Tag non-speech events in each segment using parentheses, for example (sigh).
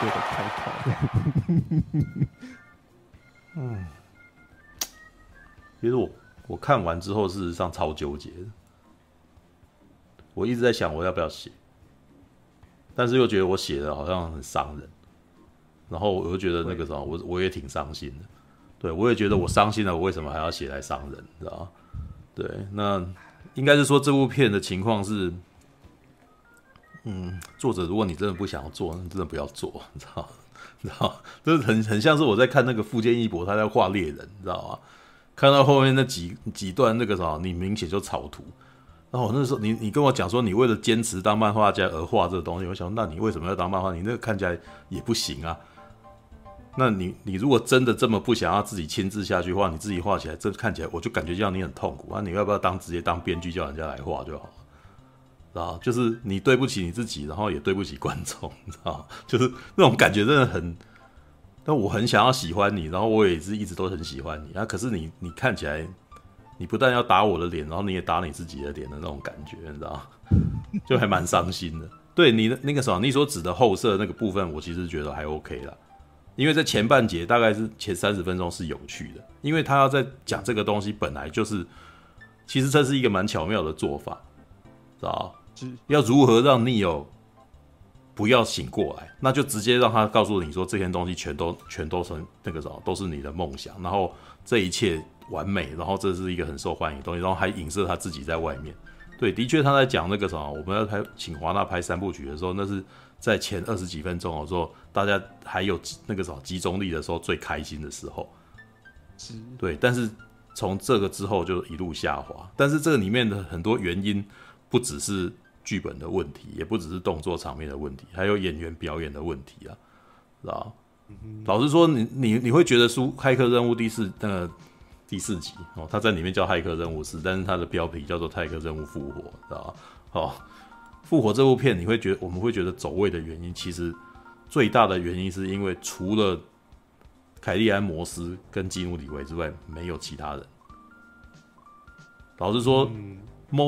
界的开头。嗯，其实我我看完之后，事实上超纠结的。我一直在想我要不要写，但是又觉得我写的好像很伤人，然后我又觉得那个什么，我我也挺伤心的。对，我也觉得我伤心了，我为什么还要写来伤人，知道吗？对，那应该是说这部片的情况是，嗯，作者如果你真的不想要做，那真的不要做，你知道？(laughs) 你知道？这是很很像是我在看那个富坚义博他在画猎人，你知道吗？看到后面那几几段那个啥，你明显就草图。然后我那时候你你跟我讲说，你为了坚持当漫画家而画这个东西，我想，那你为什么要当漫画？你那个看起来也不行啊。那你你如果真的这么不想要自己亲自下去画，你自己画起来，这看起来我就感觉这样你很痛苦啊。你要不要当直接当编剧叫人家来画就好了？啊，就是你对不起你自己，然后也对不起观众，你知道？就是那种感觉真的很。但我很想要喜欢你，然后我也是一直都很喜欢你啊。可是你你看起来。你不但要打我的脸，然后你也打你自己的脸的那种感觉，你知道吗？(laughs) 就还蛮伤心的。对你的那个什么，你所指的后设那个部分，我其实觉得还 OK 啦。因为在前半节大概是前三十分钟是有趣的，因为他要在讲这个东西，本来就是其实这是一个蛮巧妙的做法，知道吗？要如何让 Neo 不要醒过来，那就直接让他告诉你说，这些东西全都全都是那个什么，都是你的梦想，然后这一切。完美，然后这是一个很受欢迎的东西，然后还影射他自己在外面。对，的确他在讲那个什么，我们要拍请华纳拍三部曲的时候，那是在前二十几分钟的时候，大家还有那个什么集中力的时候最开心的时候。对。但是从这个之后就一路下滑。但是这个里面的很多原因，不只是剧本的问题，也不只是动作场面的问题，还有演员表演的问题啊，是吧？老实说，你你你会觉得书《骇客任务》第四那个。第四集哦，他在里面叫《骇客任务四》，但是他的标题叫做《骇客任务复活》，知道吧？哦，复活这部片，你会觉得我们会觉得走位的原因，其实最大的原因是因为除了凯利安·摩斯跟基努·里维之外，没有其他人。老实说，莫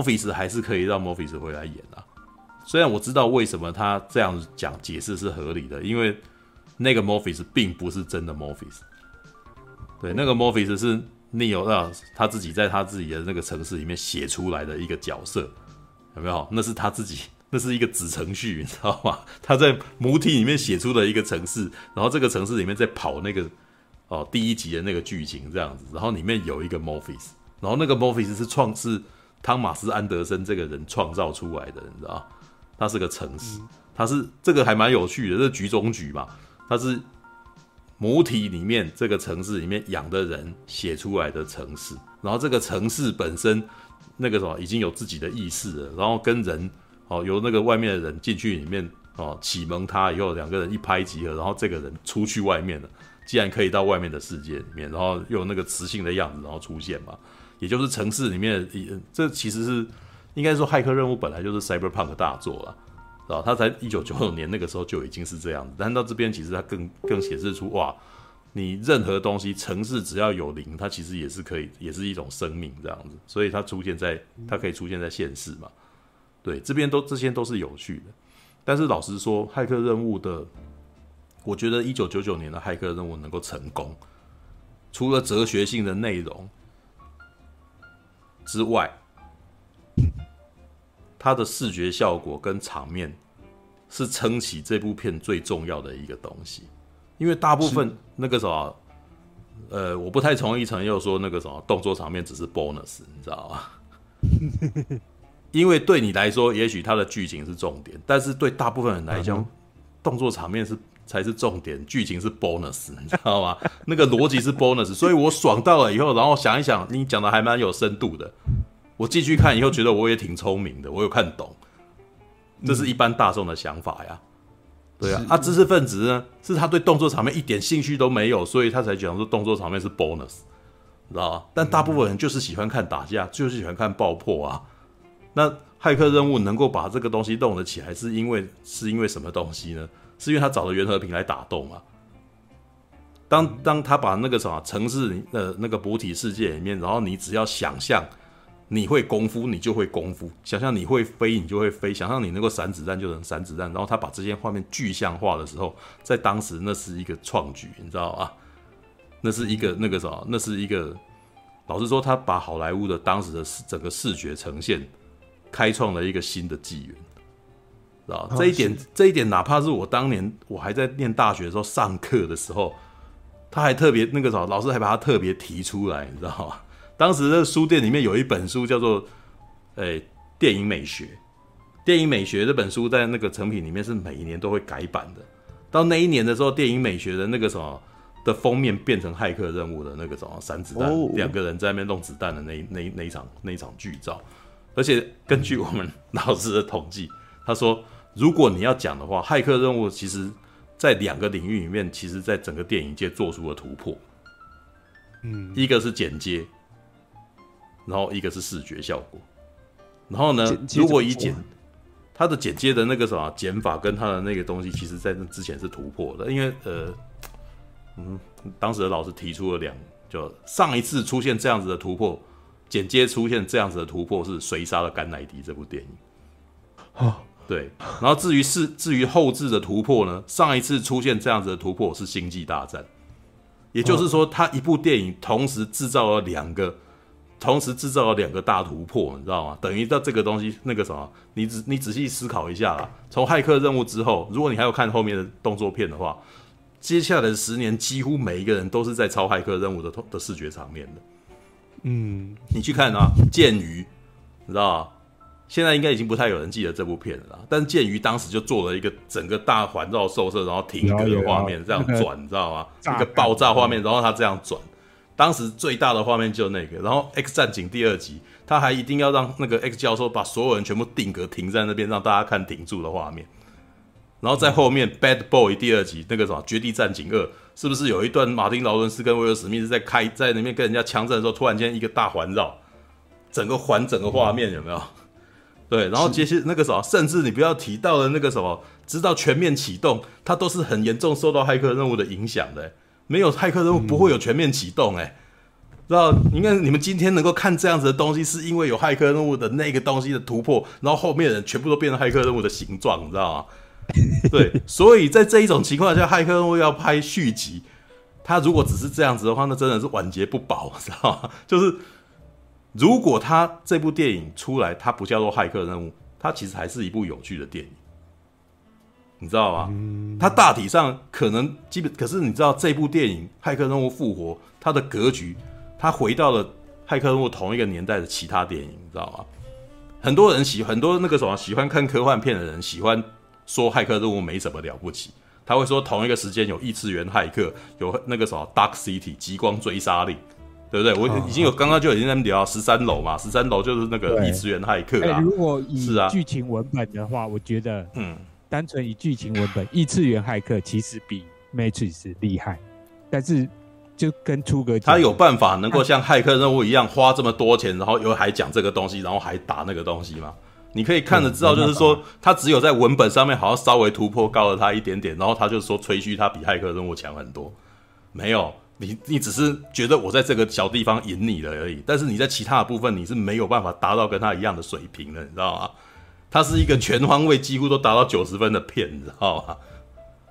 菲斯还是可以让莫菲斯回来演啊。虽然我知道为什么他这样讲解释是合理的，因为那个莫菲斯并不是真的莫菲斯，对，那个莫菲斯是。Neo 让他自己在他自己的那个城市里面写出来的一个角色，有没有？那是他自己，(laughs) 那是一个子程序，你知道吗？他在母体里面写出了一个城市，然后这个城市里面在跑那个哦第一集的那个剧情这样子，然后里面有一个 Morpheus，然后那个 Morpheus 是创是汤马斯安德森这个人创造出来的，你知道？他是个城市，他是这个还蛮有趣的，这局中局嘛，他是。母体里面这个城市里面养的人写出来的城市，然后这个城市本身那个什么已经有自己的意识了，然后跟人哦由那个外面的人进去里面哦启蒙他以后，两个人一拍即合，然后这个人出去外面了，既然可以到外面的世界里面，然后又有那个磁性的样子，然后出现嘛，也就是城市里面这其实是应该说骇客任务本来就是 cyberpunk 大作了。啊，他在一九九九年那个时候就已经是这样子，但到这边其实他更更显示出哇，你任何东西城市只要有灵，它其实也是可以，也是一种生命这样子，所以它出现在它可以出现在现世嘛。对，这边都这些都是有趣的，但是老实说，骇客任务的，我觉得一九九九年的骇客任务能够成功，除了哲学性的内容之外。它的视觉效果跟场面是撑起这部片最重要的一个东西，因为大部分那个什么，呃，我不太同意陈佑说那个什么动作场面只是 bonus，你知道吗？(laughs) 因为对你来说，也许它的剧情是重点，但是对大部分人来讲，动作场面是才是重点，剧情是 bonus，(laughs) 你知道吗？那个逻辑是 bonus，所以我爽到了以后，然后想一想，你讲的还蛮有深度的。我继续看以后，觉得我也挺聪明的，我有看懂，这是一般大众的想法呀。对啊，啊，知识分子呢，是他对动作场面一点兴趣都没有，所以他才讲说动作场面是 bonus，你知道吗？但大部分人就是喜欢看打架，就是喜欢看爆破啊。那骇客任务能够把这个东西弄得起来，是因为是因为什么东西呢？是因为他找了袁和平来打斗嘛？当当他把那个什么城市的那个补体世界里面，然后你只要想象。你会功夫，你就会功夫；想象你会飞，你就会飞；想象你能够闪子弹，就能闪子弹。然后他把这些画面具象化的时候，在当时那是一个创举，你知道吗？那是一个那个什么？那是一个，老实说，他把好莱坞的当时的整个视觉呈现，开创了一个新的纪元，知道这一点，这一点，哪怕是我当年我还在念大学的时候上课的时候，他还特别那个什么，老师还把他特别提出来，你知道吗？(laughs) 当时的书店里面有一本书叫做《诶电影美学》，电影美学这本书在那个成品里面是每一年都会改版的。到那一年的时候，电影美学的那个什么的封面变成骇客任务的那个什么散子弹，两个人在那边弄子弹的那那那一场那一场剧照。而且根据我们老师的统计，他说，如果你要讲的话，骇客任务其实在两个领域里面，其实在整个电影界做出了突破。嗯，一个是剪接。然后一个是视觉效果，然后呢，如果以剪它的剪接的那个什么剪法跟它的那个东西，其实在那之前是突破的，因为呃，嗯，当时的老师提出了两，就上一次出现这样子的突破，剪接出现这样子的突破是《谁杀了甘乃迪》这部电影，啊，对，然后至于是至于后置的突破呢，上一次出现这样子的突破是《星际大战》，也就是说，他一部电影同时制造了两个。同时制造了两个大突破，你知道吗？等于到这个东西，那个什么，你仔你仔细思考一下啦。从骇客任务之后，如果你还有看后面的动作片的话，接下来的十年几乎每一个人都是在抄骇客任务的的视觉场面的。嗯，你去看啊，剑鱼，你知道吗？现在应该已经不太有人记得这部片了啦。但是剑鱼当时就做了一个整个大环绕兽射，然后停格的画面，这样转，你知道吗？(laughs) 一个爆炸画面，然后它这样转。当时最大的画面就那个，然后《X 战警》第二集，他还一定要让那个 X 教授把所有人全部定格停在那边，让大家看停住的画面。然后在后面，《Bad Boy》第二集那个什么《绝地战警二》，是不是有一段马丁劳伦斯跟威尔史密斯在开在那边跟人家枪战的时候，突然间一个大环绕，整个环整个画面有没有？对，然后接下那个什么，甚至你不要提到的那个什么，直到全面启动，它都是很严重受到骇客任务的影响的。没有骇客任务不会有全面启动哎、欸，知道？应该你们今天能够看这样子的东西，是因为有骇客任务的那个东西的突破，然后后面的人全部都变成骇客任务的形状，你知道吗？(laughs) 对，所以在这一种情况下，骇客任务要拍续集，他如果只是这样子的话，那真的是晚节不保，知道吗？就是如果他这部电影出来，它不叫做骇客任务，它其实还是一部有趣的电影。你知道吗？它大体上可能基本，可是你知道这部电影《骇客任务：复活》它的格局，它回到了《骇客任务》同一个年代的其他电影，你知道吗？很多人喜很多那个什么喜欢看科幻片的人喜欢说《骇客任务》没什么了不起，他会说同一个时间有异次元骇客，有那个什么 Dark City 极光追杀令，对不对？我已经有刚刚就已经在聊十三楼嘛，十三楼就是那个异次元骇客啊。如果以剧情文本的话，我觉得嗯。单纯以剧情文本，异次元骇客其实比 Matrix 厉害，但是就跟出格，他有办法能够像骇客任务一样花这么多钱，然后又还讲这个东西，然后还打那个东西吗？你可以看得知道，就是说他只有在文本上面好像稍微突破高了他一点点，然后他就说吹嘘他比骇客任务强很多。没有，你你只是觉得我在这个小地方赢你了而已，但是你在其他的部分你是没有办法达到跟他一样的水平的，你知道吗？他是一个全方位几乎都达到九十分的片，你知道吗？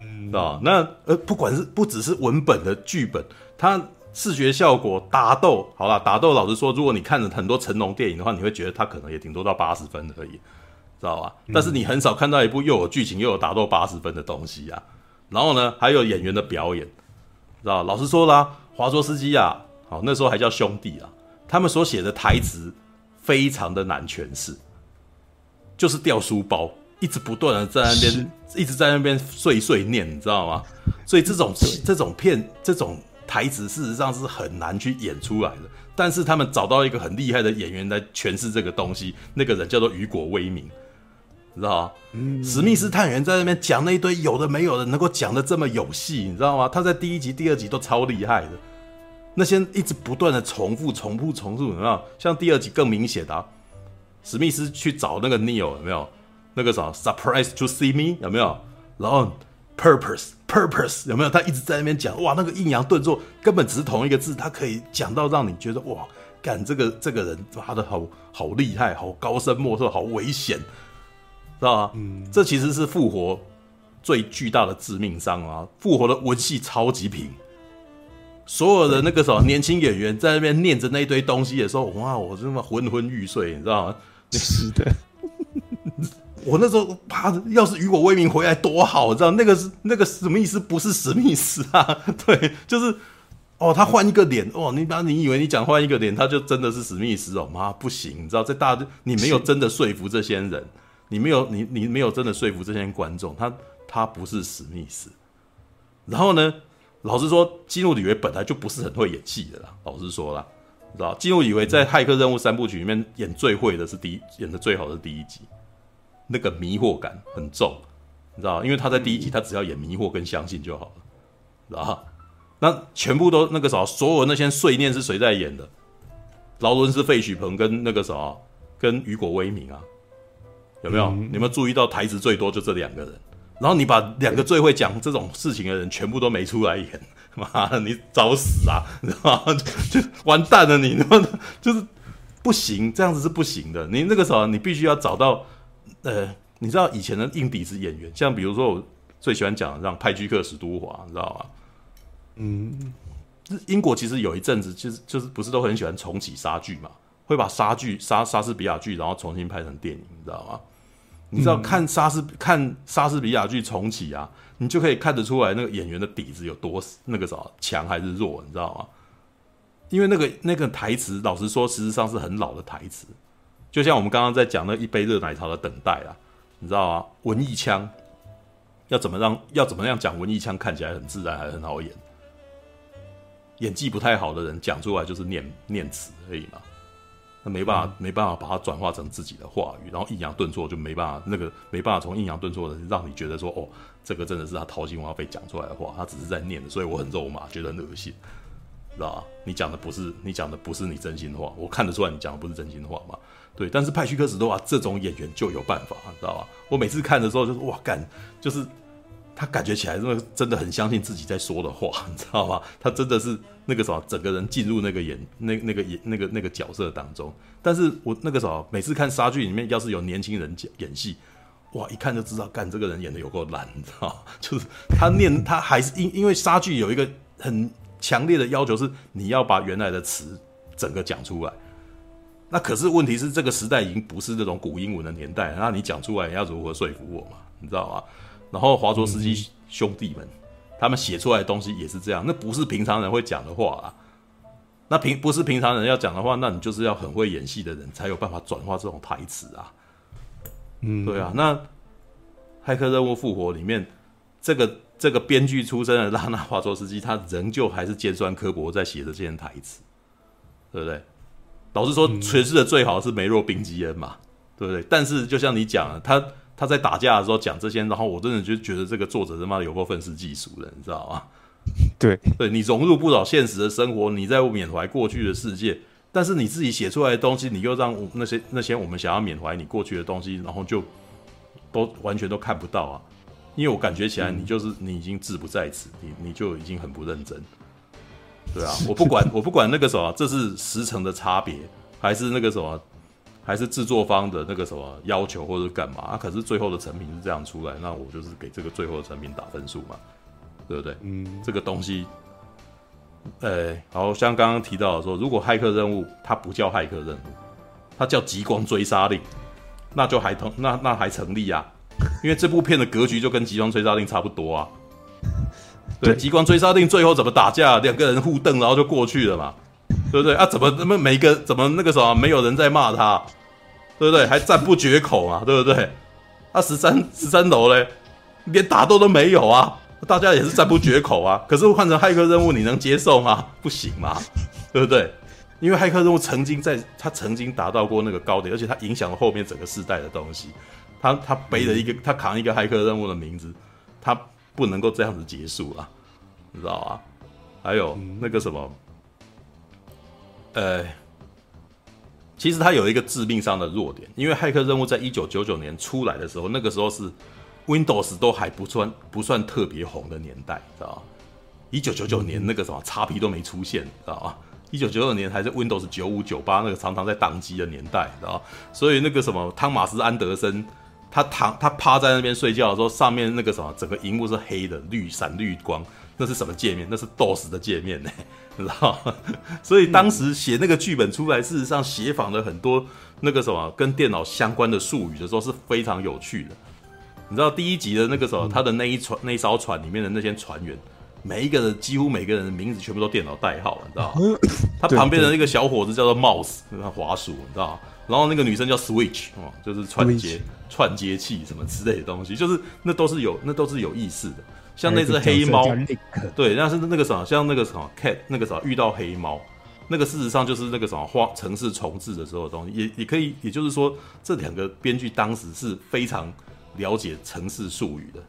嗯，知道那呃，不管是不只是文本的剧本，它视觉效果、打斗，好啦，打斗老实说，如果你看了很多成龙电影的话，你会觉得它可能也顶多到八十分而已，知道吧？但是你很少看到一部又有剧情又有打斗八十分的东西啊。然后呢，还有演员的表演，知道？老实说啦，华卓斯基啊，好，那时候还叫兄弟啊，他们所写的台词非常的难诠释。就是掉书包，一直不断的在那边，一直在那边碎碎念，你知道吗？所以这种这种片，这种台词，事实上是很难去演出来的。但是他们找到一个很厉害的演员来诠释这个东西，那个人叫做雨果·威明，你知道吗？嗯，史密斯探员在那边讲那一堆有的没有的，能够讲的这么有戏，你知道吗？他在第一集、第二集都超厉害的，那些一直不断的重复、重复、重复，有没有？像第二集更明显的啊。史密斯去找那个 Neo 有没有？那个啥 Surprise to see me 有没有？然后 Purpose Purpose 有没有？他一直在那边讲哇，那个抑扬顿挫根本只是同一个字，他可以讲到让你觉得哇，干这个这个人妈的好好厉害，好高深莫测，好危险，知道吗？嗯，这其实是复活最巨大的致命伤啊！复活的文戏超级平，所有的那个什么年轻演员在那边念着那一堆东西的时候，哇，我真的昏昏欲睡，你知道吗？是的。(laughs) 我那时候怕，要是雨果威明回来多好，知道那个是那个史密斯不是史密斯啊？(laughs) 对，就是哦，他换一个脸哦，你把你以为你讲换一个脸，他就真的是史密斯哦？妈不行，你知道在大你没有真的说服这些人，你没有你你没有真的说服这些观众，他他不是史密斯。然后呢，老实说，基努里维本来就不是很会演戏的啦。老实说啦，你知道基努里维在《骇客任务》三部曲里面演最会的是第一，演的最好的是第一集。那个迷惑感很重，你知道，因为他在第一集，他只要演迷惑跟相信就好了，知道？那全部都那个啥，所有那些碎念是谁在演的？劳伦斯费许鹏跟那个啥，跟雨果威明啊，有没有？嗯、你有没有注意到台词最多就这两个人？然后你把两个最会讲这种事情的人全部都没出来演，妈的，你找死啊！你知道吗？就，就完蛋了，你他妈的就是不行，这样子是不行的。你那个时候，你必须要找到。呃，你知道以前的硬底子演员，像比如说我最喜欢讲的像派居克史都华，你知道吗？嗯，英国其实有一阵子，其实就是不是都很喜欢重启莎剧嘛，会把莎剧、莎莎士比亚剧，然后重新拍成电影，你知道吗？你知道看莎士看莎士比亚剧重启啊，你就可以看得出来那个演员的底子有多那个啥强还是弱，你知道吗？因为那个那个台词，老实说，实际上是很老的台词。就像我们刚刚在讲那一杯热奶茶的等待啊，你知道吗？文艺腔要怎么让要怎么样讲文艺腔看起来很自然还很好演？演技不太好的人讲出来就是念念词而已嘛，那没办法、嗯、没办法把它转化成自己的话语，然后抑扬顿挫就没办法那个没办法从抑扬顿挫的让你觉得说哦，这个真的是他掏心挖肺讲出来的话，他只是在念的，所以我很肉麻，觉得很恶心，知道吧？你讲的不是你讲的不是你真心话，我看得出来你讲的不是真心话嘛。对，但是派屈克史的话这种演员就有办法，你知道吧？我每次看的时候就是哇干，就是他感觉起来真的真的很相信自己在说的话，(laughs) 你知道吗？他真的是那个什么，整个人进入那个演那那个演那个那个角色当中。但是我那个时候每次看莎剧里面，要是有年轻人演戏，哇，一看就知道干这个人演的有够烂，你知道吗？(laughs) 就是他念他还是因因为莎剧有一个很强烈的要求，是你要把原来的词整个讲出来。那可是问题是，这个时代已经不是这种古英文的年代，那你讲出来你要如何说服我嘛？你知道吗？然后华卓斯基兄弟们，他们写出来的东西也是这样，那不是平常人会讲的话啊。那平不是平常人要讲的话，那你就是要很会演戏的人才有办法转化这种台词啊。嗯，对啊。那《骇客任务：复活》里面，这个这个编剧出身的拉纳华卓斯基，他仍旧还是尖酸刻薄在写着这些台词，对不对？老实说，诠释的最好是梅洛宾基恩嘛，对不对？但是就像你讲了，他他在打架的时候讲这些，然后我真的就觉得这个作者他妈的有过愤世嫉俗的，你知道吗？对对，你融入不了现实的生活，你在缅怀过去的世界，但是你自己写出来的东西，你又让那些那些我们想要缅怀你过去的东西，然后就都完全都看不到啊！因为我感觉起来，你就是你已经志不在此，你你就已经很不认真。对啊，我不管，我不管那个什么，这是时程的差别，还是那个什么，还是制作方的那个什么要求，或者干嘛？啊，可是最后的成品是这样出来，那我就是给这个最后的成品打分数嘛，对不对？嗯，这个东西，呃，好像刚刚提到的说，如果骇客任务它不叫骇客任务，它叫极光追杀令，那就还同那那还成立啊，因为这部片的格局就跟极光追杀令差不多啊。对，极光追杀令最后怎么打架？两个人互瞪，然后就过去了嘛，对不对啊？怎么那么每个怎么那个什么没有人在骂他，对不对？还赞不绝口啊，对不对？啊，十三十三楼嘞，连打斗都没有啊，大家也是赞不绝口啊。可是换成骇客任务，你能接受吗？不行嘛，对不对？因为骇客任务曾经在他曾经达到过那个高点，而且他影响了后面整个世代的东西。他他背了一个，他扛一个骇客任务的名字，他。不能够这样子结束啊，你知道吗？还有那个什么，呃，其实它有一个致命伤的弱点，因为骇客任务在一九九九年出来的时候，那个时候是 Windows 都还不算不算特别红的年代，知道吗？一九九九年那个什么 XP 都没出现，知道吗？一九九二年还是 Windows 九五九八那个常常在宕机的年代，知道？所以那个什么汤马斯安德森，他躺他趴在那边睡觉的时候，上面那个什么整个荧幕是黑的，绿闪绿光，那是什么界面？那是 DOS 的界面呢，(laughs) 你知道？(laughs) 所以当时写那个剧本出来，事实上写仿了很多那个什么跟电脑相关的术语的时候是非常有趣的。你知道第一集的那个时候，他的那一船那一艘船里面的那些船员。每一个人几乎每个人的名字全部都电脑代号，你知道吗？(laughs) 他旁边的那个小伙子叫做 Mouse，那个滑鼠，你知道吗？然后那个女生叫 Switch，哦，就是串接串接器什么之类的东西，就是那都是有那都是有意思的。像那只黑猫，对，那是那个什么，像那个什么 Cat，那个什么遇到黑猫，那个事实上就是那个什么花城市重置的时候的东西，也也可以，也就是说这两个编剧当时是非常了解城市术语的，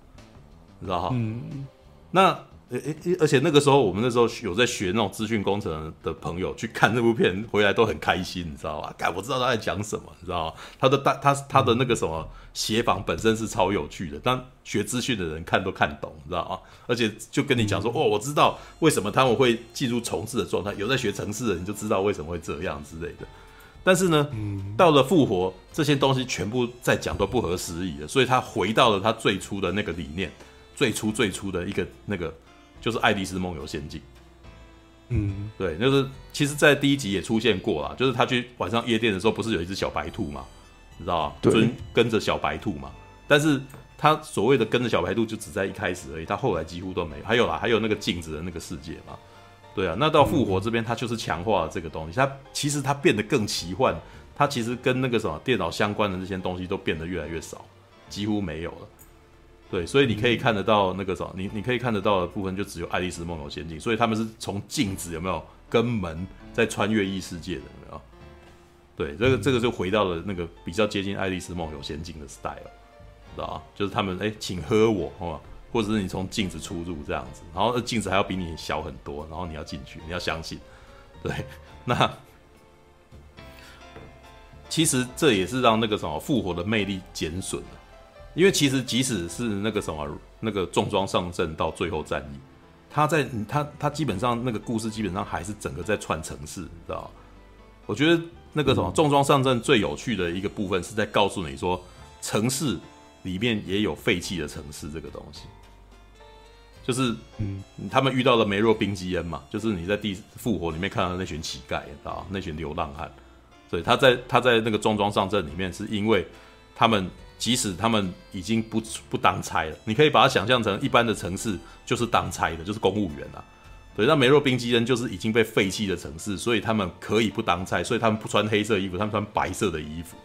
你知道哈？嗯，那。诶诶，而且那个时候，我们那时候有在学那种资讯工程的朋友去看这部片，回来都很开心，你知道吧？哎，我知道他在讲什么，你知道吗？他的大他他的那个什么协访本身是超有趣的，但学资讯的人看都看懂，你知道吗？而且就跟你讲说，哦，我知道为什么他们会进入重置的状态。有在学城市的人就知道为什么会这样之类的。但是呢，到了复活，这些东西全部在讲都不合时宜了，所以他回到了他最初的那个理念，最初最初的一个那个。就是《爱丽丝梦游仙境》，嗯，对，就是其实，在第一集也出现过啦，就是他去晚上夜店的时候，不是有一只小白兔嘛，你知道吗？对，跟着小白兔嘛。但是他所谓的跟着小白兔，就只在一开始而已，他后来几乎都没有。还有啦，还有那个镜子的那个世界嘛，对啊。那到复活这边，他就是强化了这个东西，他其实他变得更奇幻，他其实跟那个什么电脑相关的这些东西都变得越来越少，几乎没有了。对，所以你可以看得到那个什么，你你可以看得到的部分就只有《爱丽丝梦游仙境》，所以他们是从镜子有没有跟门在穿越异世界的有没有？对，这个这个就回到了那个比较接近《爱丽丝梦游仙境》的 style，知道？就是他们哎，请喝我，好吗，或者是你从镜子出入这样子，然后镜子还要比你小很多，然后你要进去，你要相信，对，那其实这也是让那个什么复活的魅力减损了。因为其实即使是那个什么那个重装上阵到最后战役，他在他他基本上那个故事基本上还是整个在串城市，你知道？我觉得那个什么重装上阵最有趣的一个部分是在告诉你说，城市里面也有废弃的城市这个东西，就是嗯，他们遇到了梅若冰基恩嘛，就是你在第复活里面看到的那群乞丐，你知道？那群流浪汉，所以他在他在那个重装上阵里面是因为他们。即使他们已经不不当差了，你可以把它想象成一般的城市就是当差的，就是公务员啊。对，那梅洛宾基恩就是已经被废弃的城市，所以他们可以不当差，所以他们不穿黑色衣服，他们穿白色的衣服，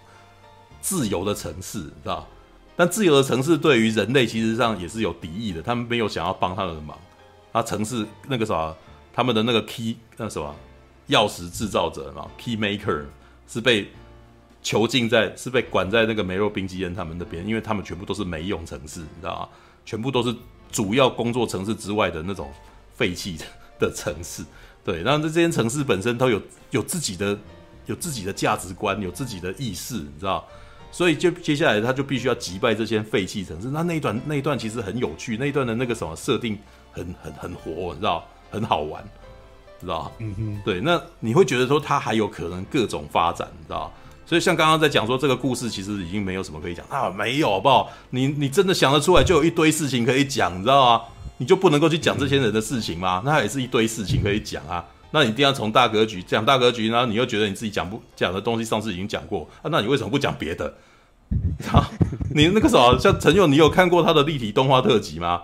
自由的城市，知道？但自由的城市对于人类其实上也是有敌意的，他们没有想要帮他们的忙。啊，城市那个啥，他们的那个 key 那什么钥匙制造者嘛，key maker 是被。囚禁在是被管在那个梅洛冰基恩他们那边，因为他们全部都是没用城市，你知道吗？全部都是主要工作城市之外的那种废弃的 (laughs) 的程式。对，然后这这些城市本身都有有自己的有自己的价值观，有自己的意识，你知道？所以就接下来他就必须要击败这些废弃城市。那那一段那一段其实很有趣，那一段的那个什么设定很很很活，你知道？很好玩，知道？嗯哼，对，那你会觉得说他还有可能各种发展，你知道？所以像刚刚在讲说这个故事其实已经没有什么可以讲啊，没有好不好？你你真的想得出来就有一堆事情可以讲，你知道吗？你就不能够去讲这些人的事情吗？那也是一堆事情可以讲啊。那你一定要从大格局讲大格局，然后你又觉得你自己讲不讲的东西上次已经讲过啊，那你为什么不讲别的？啊，你那个时候像陈勇，你有看过他的立体动画特辑吗？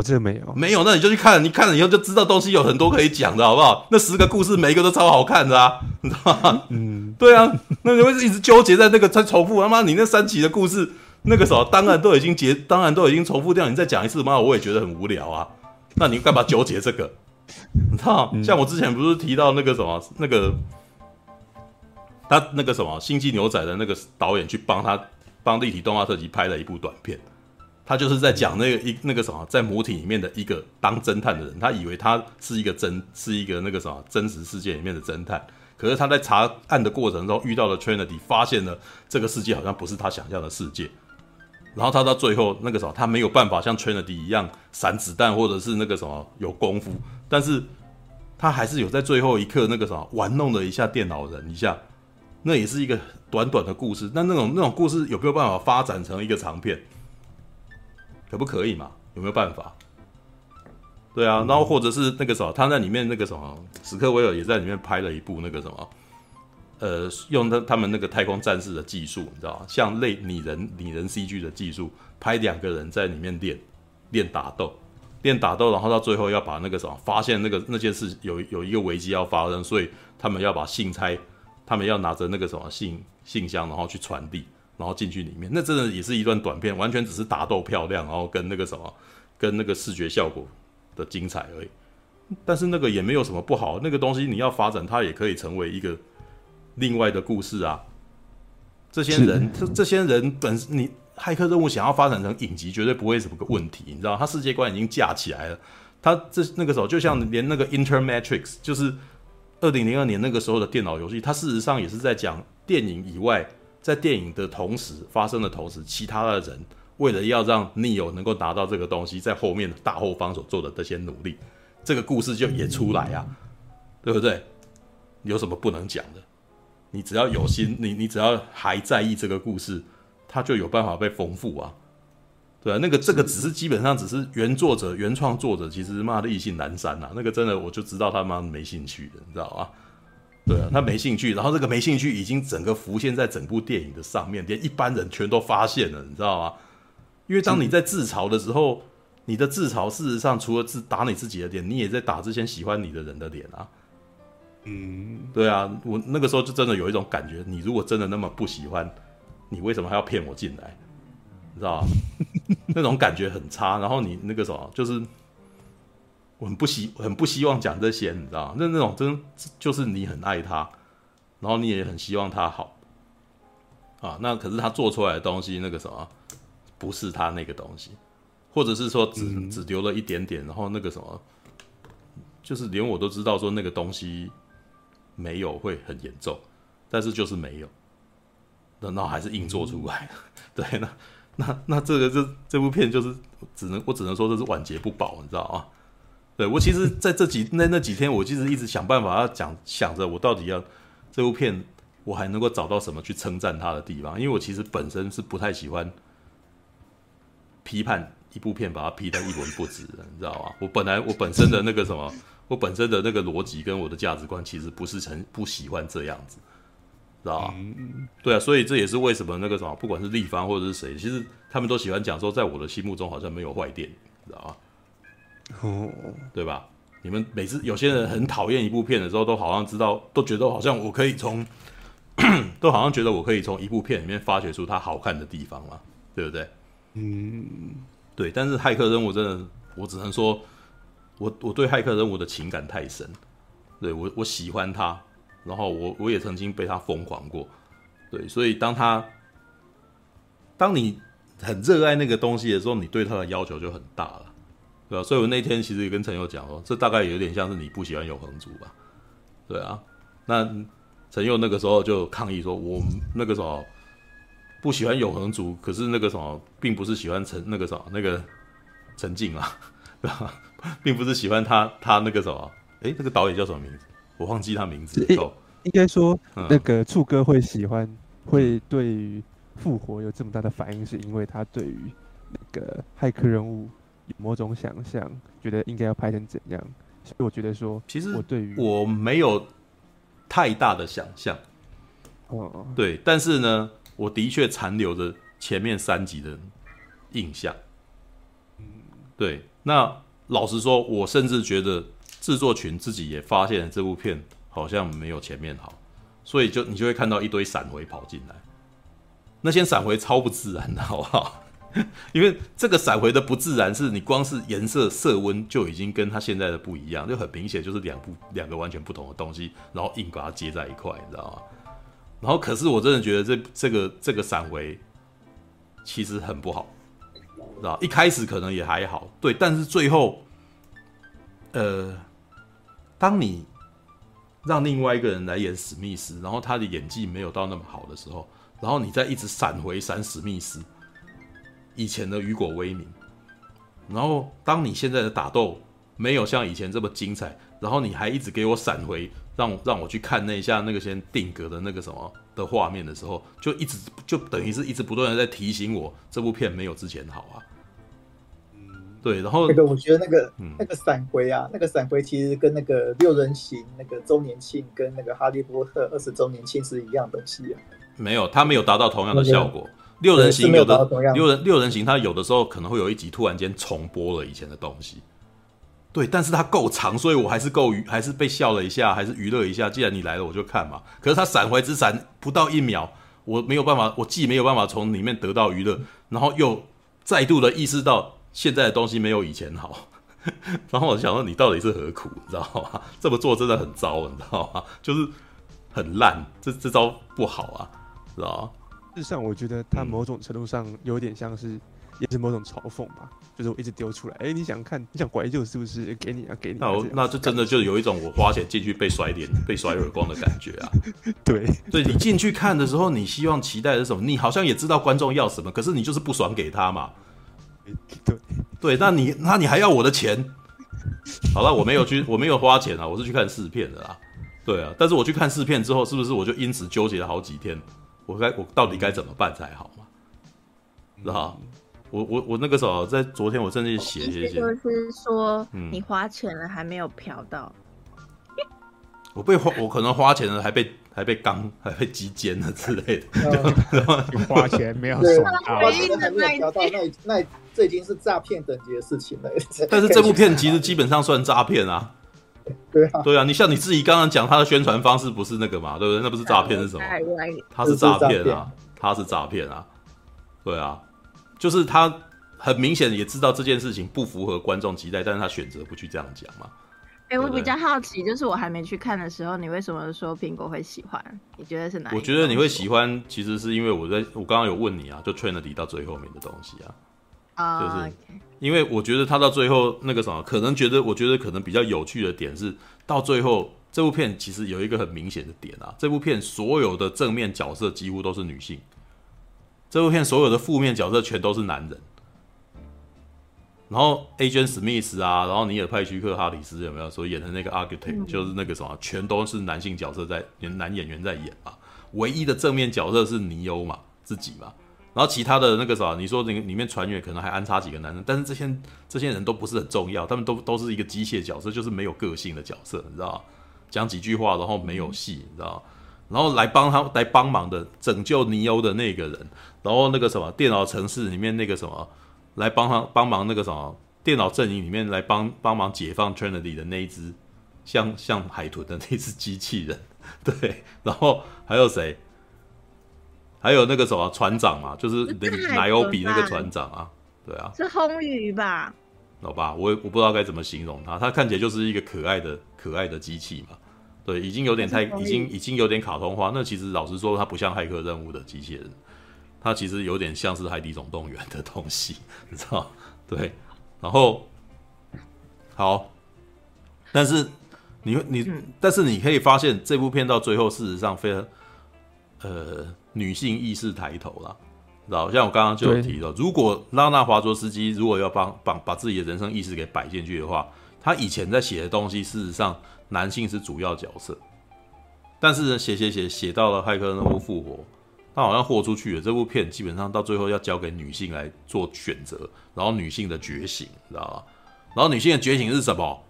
我这个没有，没有，那你就去看，你看了以后就知道东西有很多可以讲的，好不好？那十个故事每一个都超好看的啊，你知道吗？嗯，(laughs) 对啊，那你会一直纠结在那个在重复，他妈你那三集的故事，那个时候当然都已经结，当然都已经重复掉，你再讲一次，妈我也觉得很无聊啊。那你干嘛纠结这个？你知道，像我之前不是提到那个什么，那个他那个什么《星际牛仔》的那个导演去帮他帮立体动画特辑拍了一部短片。他就是在讲那个一那个什么，在母体里面的一个当侦探的人，他以为他是一个真，是一个那个什么真实世界里面的侦探，可是他在查案的过程中遇到了 Trinity，发现了这个世界好像不是他想象的世界，然后他到最后那个什么，他没有办法像 Trinity 一样闪子弹或者是那个什么有功夫，但是他还是有在最后一刻那个什么玩弄了一下电脑人一下，那也是一个短短的故事。那那种那种故事有没有办法发展成一个长片？可不可以嘛？有没有办法？对啊，然后或者是那个什么，他在里面那个什么，史克威尔也在里面拍了一部那个什么，呃，用他他们那个太空战士的技术，你知道吗？像类拟人拟人 CG 的技术，拍两个人在里面练练打斗，练打斗，然后到最后要把那个什么发现那个那件事有有一个危机要发生，所以他们要把信差，他们要拿着那个什么信信箱，然后去传递，然后进去里面，那真的也是一段短片，完全只是打斗漂亮，然后跟那个什么跟那个视觉效果。的精彩而已，但是那个也没有什么不好。那个东西你要发展，它也可以成为一个另外的故事啊。这些人，这这些人本，你骇客任务想要发展成影集，绝对不会是什么个问题。你知道，他世界观已经架起来了。他这那个时候，就像连那个 Intermatrix，就是二零零二年那个时候的电脑游戏，它事实上也是在讲电影以外，在电影的同时发生的同时，其他的人。为了要让 Neo 能够拿到这个东西，在后面大后方所做的这些努力，这个故事就也出来啊，对不对？有什么不能讲的？你只要有心，你你只要还在意这个故事，它就有办法被丰富啊，对啊，那个这个只是基本上只是原作者、原创作者，其实骂的意兴阑珊啊，那个真的我就知道他妈没兴趣的，你知道啊？对啊，他没兴趣，然后这个没兴趣已经整个浮现在整部电影的上面，连一般人全都发现了，你知道吗？因为当你在自嘲的时候，你的自嘲事实上除了自打你自己的脸，你也在打之前喜欢你的人的脸啊。嗯，对啊，我那个时候就真的有一种感觉，你如果真的那么不喜欢，你为什么还要骗我进来？你知道吗？那种感觉很差。然后你那个什么，就是我很不希很不希望讲这些，你知道吗？那那种真就是你很爱他，然后你也很希望他好啊。那可是他做出来的东西，那个什么。不是他那个东西，或者是说只只留了一点点，然后那个什么，就是连我都知道说那个东西没有会很严重，但是就是没有，然后还是硬做出来，(laughs) 对，那那那这个这这部片就是只能我只能说这是晚节不保，你知道吗？对，我其实在这几那那几天，我其实一直想办法要讲想着我到底要这部片我还能够找到什么去称赞它的地方，因为我其实本身是不太喜欢。批判一部片，把它批得一文不值的，你知道吗？我本来我本身的那个什么，我本身的那个逻辑跟我的价值观，其实不是很不喜欢这样子，知道吗？对啊，所以这也是为什么那个什么，不管是立方或者是谁，其实他们都喜欢讲说，在我的心目中好像没有坏电影，知道吗？哦，对吧？你们每次有些人很讨厌一部片的时候，都好像知道，都觉得好像我可以从，(coughs) 都好像觉得我可以从一部片里面发掘出它好看的地方嘛，对不对？嗯，对，但是骇客任务真的，我只能说，我我对骇客任务的情感太深，对，我我喜欢他，然后我我也曾经被他疯狂过，对，所以当他，当你很热爱那个东西的时候，你对他的要求就很大了，对啊？所以我那天其实也跟陈佑讲说，这大概有点像是你不喜欢永恒族吧，对啊，那陈佑那个时候就抗议说，我那个时候。不喜欢永恒族，可是那个什么，并不是喜欢陈那个什么那个陈静啊，(laughs) 对吧？并不是喜欢他他那个什么，哎，那个导演叫什么名字？我忘记他名字。哦，应该说那个柱哥会喜欢，会对于复活有这么大的反应，是因为他对于那个骇客任务有某种想象，觉得应该要拍成怎样。所以我觉得说，其实我对于我没有太大的想象。哦，对，但是呢。我的确残留着前面三集的印象，对。那老实说，我甚至觉得制作群自己也发现这部片好像没有前面好，所以就你就会看到一堆闪回跑进来，那些闪回超不自然的，好不好？(laughs) 因为这个闪回的不自然，是你光是颜色、色温就已经跟它现在的不一样，就很明显就是两部两个完全不同的东西，然后硬把它接在一块，你知道吗？然后，可是我真的觉得这这个这个闪回其实很不好，知道？一开始可能也还好，对，但是最后，呃，当你让另外一个人来演史密斯，然后他的演技没有到那么好的时候，然后你再一直闪回闪史密斯以前的雨果威名，然后当你现在的打斗没有像以前这么精彩，然后你还一直给我闪回，让让我去看那一下那个先定格的那个什么的画面的时候，就一直就等于是一直不断的在提醒我这部片没有之前好啊。对，然后那个我觉得那个、嗯、那个闪回啊，那个闪回其实跟那个六人行那个周年庆跟那个哈利波特二十周年庆是一样东西啊。没有，它没有达到同样的效果。六人行有的六人六人行，它有的时候可能会有一集突然间重播了以前的东西。对，但是它够长，所以我还是够娱，还是被笑了一下，还是娱乐一下。既然你来了，我就看嘛。可是它闪回只闪不到一秒，我没有办法，我既没有办法从里面得到娱乐，然后又再度的意识到。现在的东西没有以前好，(laughs) 然后我想说你到底是何苦，你知道吗？这么做真的很糟，你知道吗？就是很烂，这这招不好啊，知道吗？事实上，我觉得他某种程度上有点像是，嗯、也是某种嘲讽吧。就是我一直丢出来，哎，你想看，你想怀旧是不是？给你啊，给你。那我那就真的就有一种我花钱进去被甩脸、被甩耳光的感觉啊。(laughs) 对，对你进去看的时候，你希望期待的是什么？你好像也知道观众要什么，可是你就是不爽给他嘛。(laughs) 对对，那你那你还要我的钱？好了，我没有去，我没有花钱啊，我是去看试片的啦。对啊，但是我去看试片之后，是不是我就因此纠结了好几天？我该我到底该怎么办才好嘛？知道？我我我那个时候在昨天，我甚至写写写，就是说你花钱了还没有嫖到，嗯、(laughs) 我被花，我可能花钱了还被还被刚还被击奸了之类的，(laughs) 你花钱没有爽到，花钱还没有嫖到，那那。这已经是诈骗等级的事情了。但是这部片其实基本上算诈骗啊。(laughs) 对啊，对啊，你像你自己刚刚讲，他的宣传方式不是那个嘛？对不对？那不是诈骗是什么？他是诈骗啊，他是诈骗啊。对啊，就是他很明显也知道这件事情不符合观众期待，但是他选择不去这样讲嘛。哎、欸，我比较好奇，就是我还没去看的时候，你为什么说苹果会喜欢？你觉得是哪？我觉得你会喜欢，其实是因为我在我刚刚有问你啊，就 Trinity 到最后面的东西啊。就是，因为我觉得他到最后那个什么，可能觉得，我觉得可能比较有趣的点是，到最后这部片其实有一个很明显的点啊，这部片所有的正面角色几乎都是女性，这部片所有的负面角色全都是男人。然后 Agent Smith 啊，然后尼尔派屈克哈里斯有没有所演的那个 Architect，就是那个什么，全都是男性角色在演，男演员在演嘛，唯一的正面角色是尼欧嘛，自己嘛。然后其他的那个啥，你说里里面船员可能还安插几个男人，但是这些这些人都不是很重要，他们都都是一个机械角色，就是没有个性的角色，你知道？讲几句话，然后没有戏，你知道？然后来帮他来帮忙的拯救尼欧的那个人，然后那个什么电脑城市里面那个什么来帮他帮忙那个什么电脑阵营里面来帮帮忙解放 Trinity 的那一只像像海豚的那只机器人，(laughs) 对，然后还有谁？还有那个什么船长嘛，就是奶油比那个船长啊，对啊，是红鱼吧？好吧，我我不知道该怎么形容它，它看起来就是一个可爱的可爱的机器嘛，对，已经有点太已经已经有点卡通化。那其实老实说，它不像骇客任务的机器人，它其实有点像是海底总动员的东西，(laughs) 你知道？对，然后好，但是你你、嗯、但是你可以发现这部片到最后事实上非常呃。女性意识抬头了，知道？像我刚刚就有提到，如果拉娜华卓斯基如果要帮帮把自己的人生意识给摆进去的话，他以前在写的东西，事实上男性是主要角色，但是呢，写写写写到了骇客任务复活，他好像豁出去了。这部片基本上到最后要交给女性来做选择，然后女性的觉醒，知道吧？然后女性的觉醒是什么？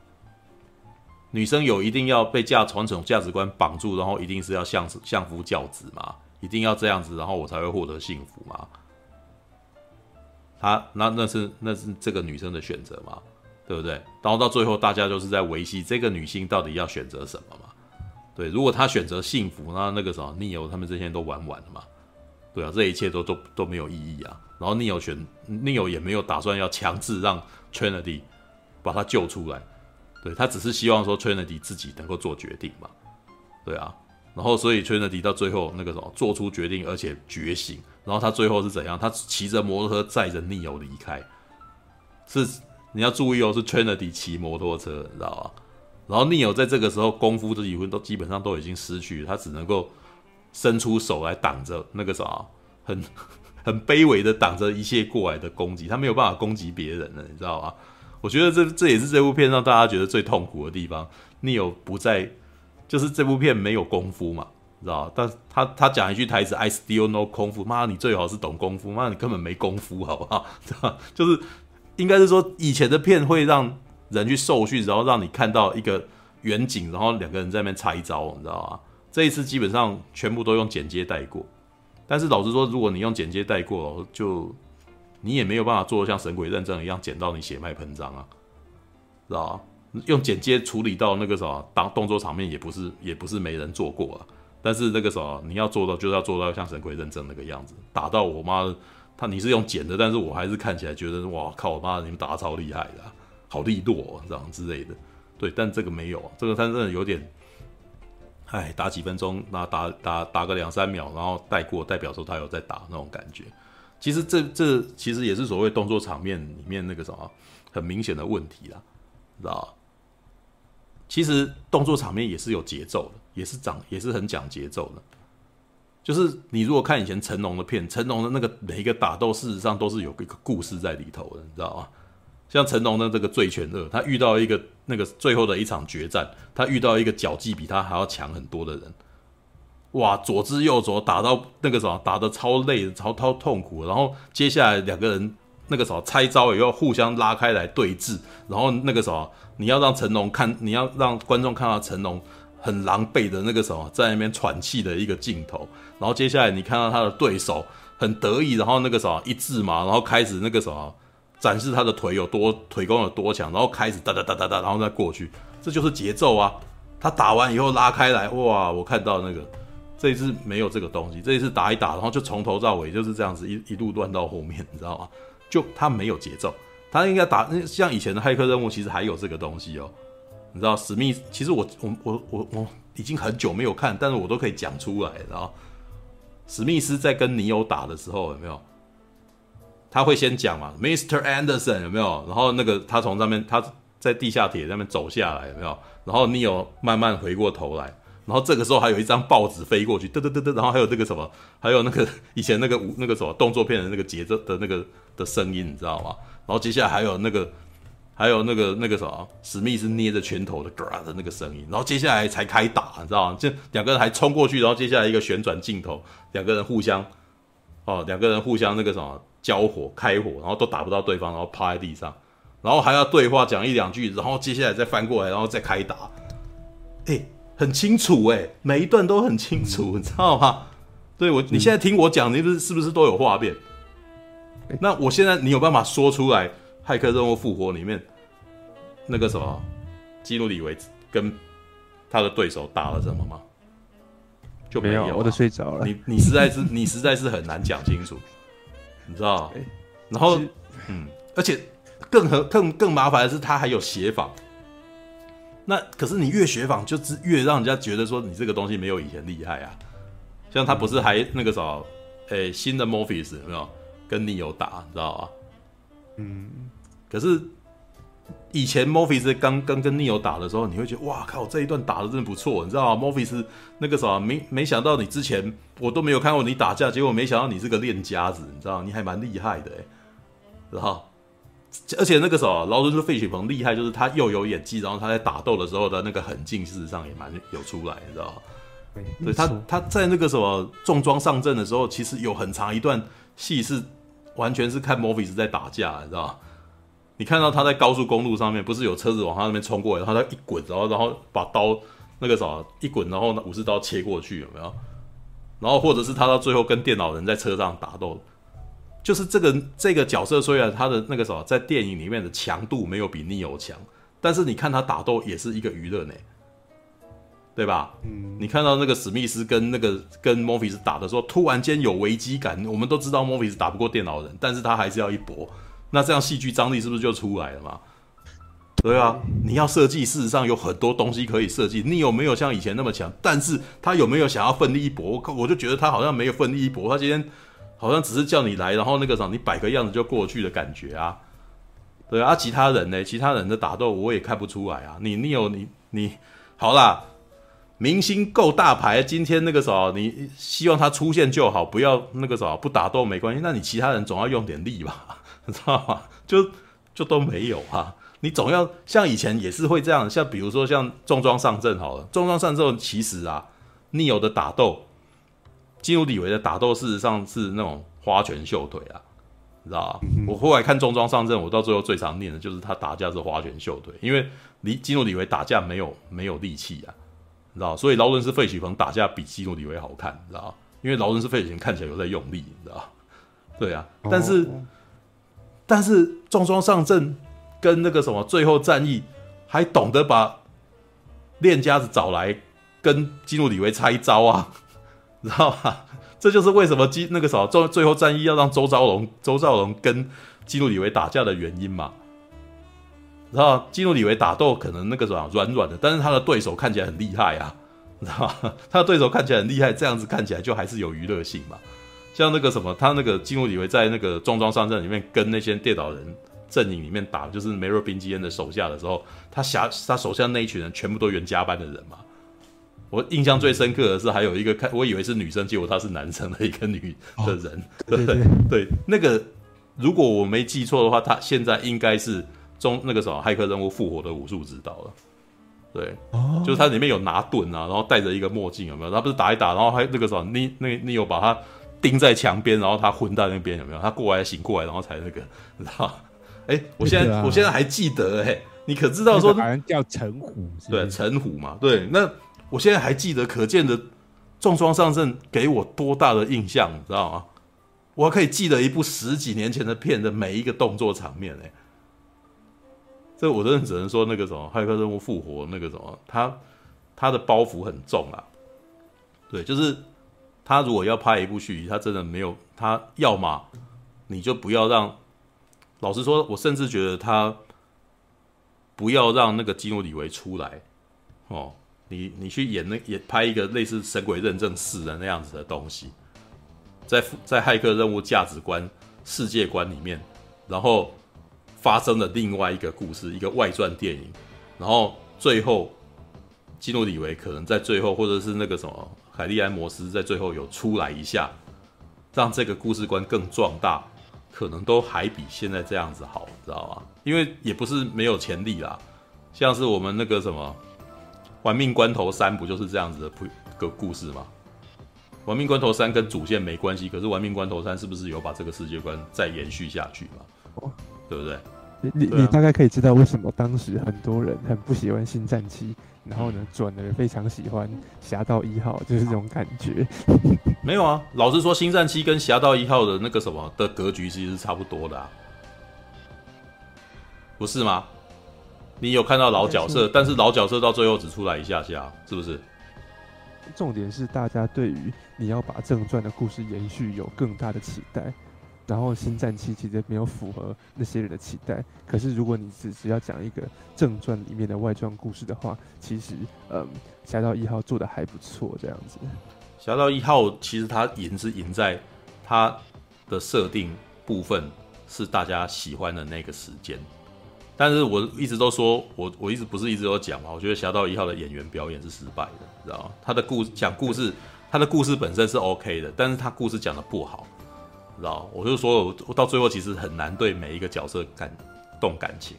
女生有一定要被价传统价值观绑住，然后一定是要相相夫教子嘛？一定要这样子，然后我才会获得幸福吗？他那那是那是这个女生的选择嘛，对不对？然后到最后，大家就是在维系这个女性到底要选择什么嘛？对，如果她选择幸福，那那个什么 Neo 他们这些人都玩完了嘛？对啊，这一切都都都没有意义啊。然后 Neo 选 Neo 也没有打算要强制让 Trinity 把他救出来，对，他只是希望说 Trinity 自己能够做决定嘛，对啊。然后，所以 Trinity 到最后那个什么做出决定，而且觉醒。然后他最后是怎样？他骑着摩托车载着 Neo 离开。是你要注意哦，是 Trinity 骑摩托车，你知道吧？然后 Neo 在这个时候功夫这几分都基本上都已经失去，他只能够伸出手来挡着那个啥，很 (laughs) 很卑微的挡着一切过来的攻击。他没有办法攻击别人了，你知道吧？我觉得这这也是这部片让大家觉得最痛苦的地方。Neo 不在，就是这部片没有功夫嘛，知道？但他他讲一句台词：“I still no 功夫。”妈，你最好是懂功夫，妈，你根本没功夫，好不好？(laughs) 知道？就是应该是说，以前的片会让人去受训，然后让你看到一个远景，然后两个人在那边拆招，你知道吗？这一次基本上全部都用剪接带过。但是老实说，如果你用剪接带过，就你也没有办法做像神鬼认证一样剪到你血脉喷张啊，知道吧？用剪接处理到那个什么当动作场面也不是也不是没人做过啊。但是那个什么你要做到就是要做到像神鬼认证那个样子，打到我妈他你是用剪的，但是我还是看起来觉得哇靠我妈你们打超厉害的，好利落这样之类的。对，但这个没有，这个他真的有点。哎，打几分钟，那打打打个两三秒，然后带过，代表说他有在打那种感觉。其实这这其实也是所谓动作场面里面那个什么很明显的问题啦，知道吧？其实动作场面也是有节奏的，也是讲也是很讲节奏的。就是你如果看以前成龙的片，成龙的那个每一个打斗，事实上都是有一个故事在里头的，你知道吗？像成龙的这个醉拳二，他遇到一个那个最后的一场决战，他遇到一个脚技比他还要强很多的人，哇，左支右左打到那个什么，打的超累，超超痛苦。然后接下来两个人那个什么拆招也要互相拉开来对峙，然后那个什么，你要让成龙看，你要让观众看到成龙很狼狈的那个什么，在那边喘气的一个镜头。然后接下来你看到他的对手很得意，然后那个什么一字马，然后开始那个什么。展示他的腿有多腿功有多强，然后开始哒哒哒哒哒，然后再过去，这就是节奏啊！他打完以后拉开来，哇！我看到那个这一次没有这个东西，这一次打一打，然后就从头到尾就是这样子一一路乱到后面，你知道吗？就他没有节奏，他应该打像以前的骇客任务，其实还有这个东西哦。你知道史密斯，其实我我我我我已经很久没有看，但是我都可以讲出来，然后史密斯在跟尼欧打的时候有没有？他会先讲嘛，Mr. Anderson 有没有？然后那个他从上面他在地下铁那边走下来有没有？然后 Neo 慢慢回过头来，然后这个时候还有一张报纸飞过去，嘚嘚嘚嘚，然后还有那个什么，还有那个 (laughs) 以前那个那个什么动作片的那个节奏的那个的声音，你知道吗？然后接下来还有那个还有那个那个什么史密斯捏着拳头的嘎的那个声音，然后接下来才开打，你知道吗？这两个人还冲过去，然后接下来一个旋转镜头，两个人互相哦，两个人互相那个什么。交火开火，然后都打不到对方，然后趴在地上，然后还要对话讲一两句，然后接下来再翻过来，然后再开打。哎、很清楚哎、欸，每一段都很清楚，你知道吗？对我，你现在听我讲，你不是是不是都有画面？那我现在你有办法说出来《骇客任务：复活》里面那个什么基努里维斯跟他的对手打了什么吗？就没有，我都睡着了。你你实在是你实在是很难讲清楚。你知道，然后，嗯，而且更和更更麻烦的是，他还有协访。那可是你越学仿，就是越让人家觉得说你这个东西没有以前厉害啊。像他不是还那个啥，诶，新的 Morpheus 有没有跟你有打，你知道吧？嗯，可是以前 Morpheus 刚刚跟 Neo 打的时候，你会觉得哇靠，这一段打的真的不错，你知道吗？Morpheus 那个啥，没没想到你之前。我都没有看过你打架，结果没想到你是个练家子，你知道？你还蛮厉害的，然后，而且那个时候劳伦斯费雪鹏厉害，就是他又有演技，然后他在打斗的时候的那个狠劲，事实上也蛮有出来，你知道？对，他他在那个什么重装上阵的时候，其实有很长一段戏是完全是看 Morpheus 在打架，你知道？你看到他在高速公路上面，不是有车子往他那边冲过来，然后他一滚，然后然后把刀那个什么一滚，然后武士刀切过去，有没有？然后，或者是他到最后跟电脑人在车上打斗，就是这个这个角色，虽然他的那个什么在电影里面的强度没有比 Neo 强，但是你看他打斗也是一个娱乐呢，对吧？嗯，你看到那个史密斯跟那个跟莫菲斯打的时候，突然间有危机感。我们都知道莫菲斯打不过电脑人，但是他还是要一搏，那这样戏剧张力是不是就出来了嘛？对啊，你要设计，事实上有很多东西可以设计。你有没有像以前那么强？但是他有没有想要奋力一搏？我我就觉得他好像没有奋力一搏。他今天好像只是叫你来，然后那个啥，你摆个样子就过去的感觉啊。对啊，其他人呢？其他人的打斗我也看不出来啊。你你有你你好啦，明星够大牌，今天那个啥，你希望他出现就好，不要那个啥不打斗没关系。那你其他人总要用点力吧，(laughs) 你知道吗？就就都没有啊。你总要像以前也是会这样，像比如说像重装上阵好了，重装上阵其实啊，Neo 的打斗，基努里维的打斗事实上是那种花拳绣腿啊，你知道吧？我后来看重装上阵，我到最后最常念的就是他打架是花拳绣腿，因为你基努里维打架没有没有力气啊，你知道，所以劳伦斯费许鹏打架比基努里维好看，你知道，因为劳伦斯费许彭看起来有在用力，你知道，对啊，但是、哦、但是重装上阵。跟那个什么最后战役，还懂得把练家子找来跟基努里维拆招啊，知道吧？(laughs) 这就是为什么基那个什么最最后战役要让周遭龙周遭龙跟基努里维打架的原因嘛。然后基努里维打斗可能那个什么软软的，但是他的对手看起来很厉害啊，知道吧？(laughs) 他的对手看起来很厉害，这样子看起来就还是有娱乐性嘛。像那个什么，他那个基努里维在那个重装上阵里面跟那些电脑人。阵营里面打就是梅若宾基恩的手下的时候，他辖他手下那一群人全部都原家班的人嘛。我印象最深刻的是还有一个看，我以为是女生，结果他是男生的一个女的人，哦、对对对，对，那个如果我没记错的话，他现在应该是中那个什么骇客任务复活的武术指导了。对，哦、就是他里面有拿盾啊，然后戴着一个墨镜，有没有？他不是打一打，然后还那个什么，你那你有把他钉在墙边，然后他昏在那边，有没有？他过来醒过来，然后才那个，你知道？哎、欸，我现在、(laughs) 啊、我现在还记得哎、欸，你可知道说好像叫陈虎是是，对，陈虎嘛，对，那我现在还记得，可见的重装上阵给我多大的印象，你知道吗？我可以记得一部十几年前的片的每一个动作场面、欸，哎，这我真的只能说那个什么《骇客任务》复活那个什么，他他的包袱很重啊，对，就是他如果要拍一部续集，他真的没有，他要么你就不要让。老实说，我甚至觉得他不要让那个基努里维出来哦，你你去演那也拍一个类似《神鬼认证四》的那样子的东西，在在骇客任务价值观世界观里面，然后发生了另外一个故事，一个外传电影，然后最后基努里维可能在最后，或者是那个什么凯利安摩斯在最后有出来一下，让这个故事观更壮大。可能都还比现在这样子好，知道吗？因为也不是没有潜力啦，像是我们那个什么《玩命关头三》不就是这样子的个故事吗？《玩命关头三》跟主线没关系，可是《玩命关头三》是不是有把这个世界观再延续下去嘛？哦，对不对？你你你大概可以知道为什么当时很多人很不喜欢《新战七》，然后呢转而非常喜欢《侠盗一号》，就是这种感觉。(laughs) 没有啊，老实说，《新战七》跟《侠盗一号》的那个什么的格局其实是差不多的啊，不是吗？你有看到老角色，但是老角色到最后只出来一下下，是不是？重点是大家对于你要把正传的故事延续有更大的期待。然后《新战七》其实没有符合那些人的期待。可是如果你只是要讲一个正传里面的外传故事的话，其实，嗯，《侠盗一号》做的还不错，这样子。《侠盗一号》其实它赢是赢在它的设定部分是大家喜欢的那个时间。但是我一直都说，我我一直不是一直都讲嘛，我觉得《侠盗一号》的演员表演是失败的，知道吗？他的故讲故事，他的故事本身是 OK 的，但是他故事讲的不好。知道，我就说，我到最后其实很难对每一个角色感动感情，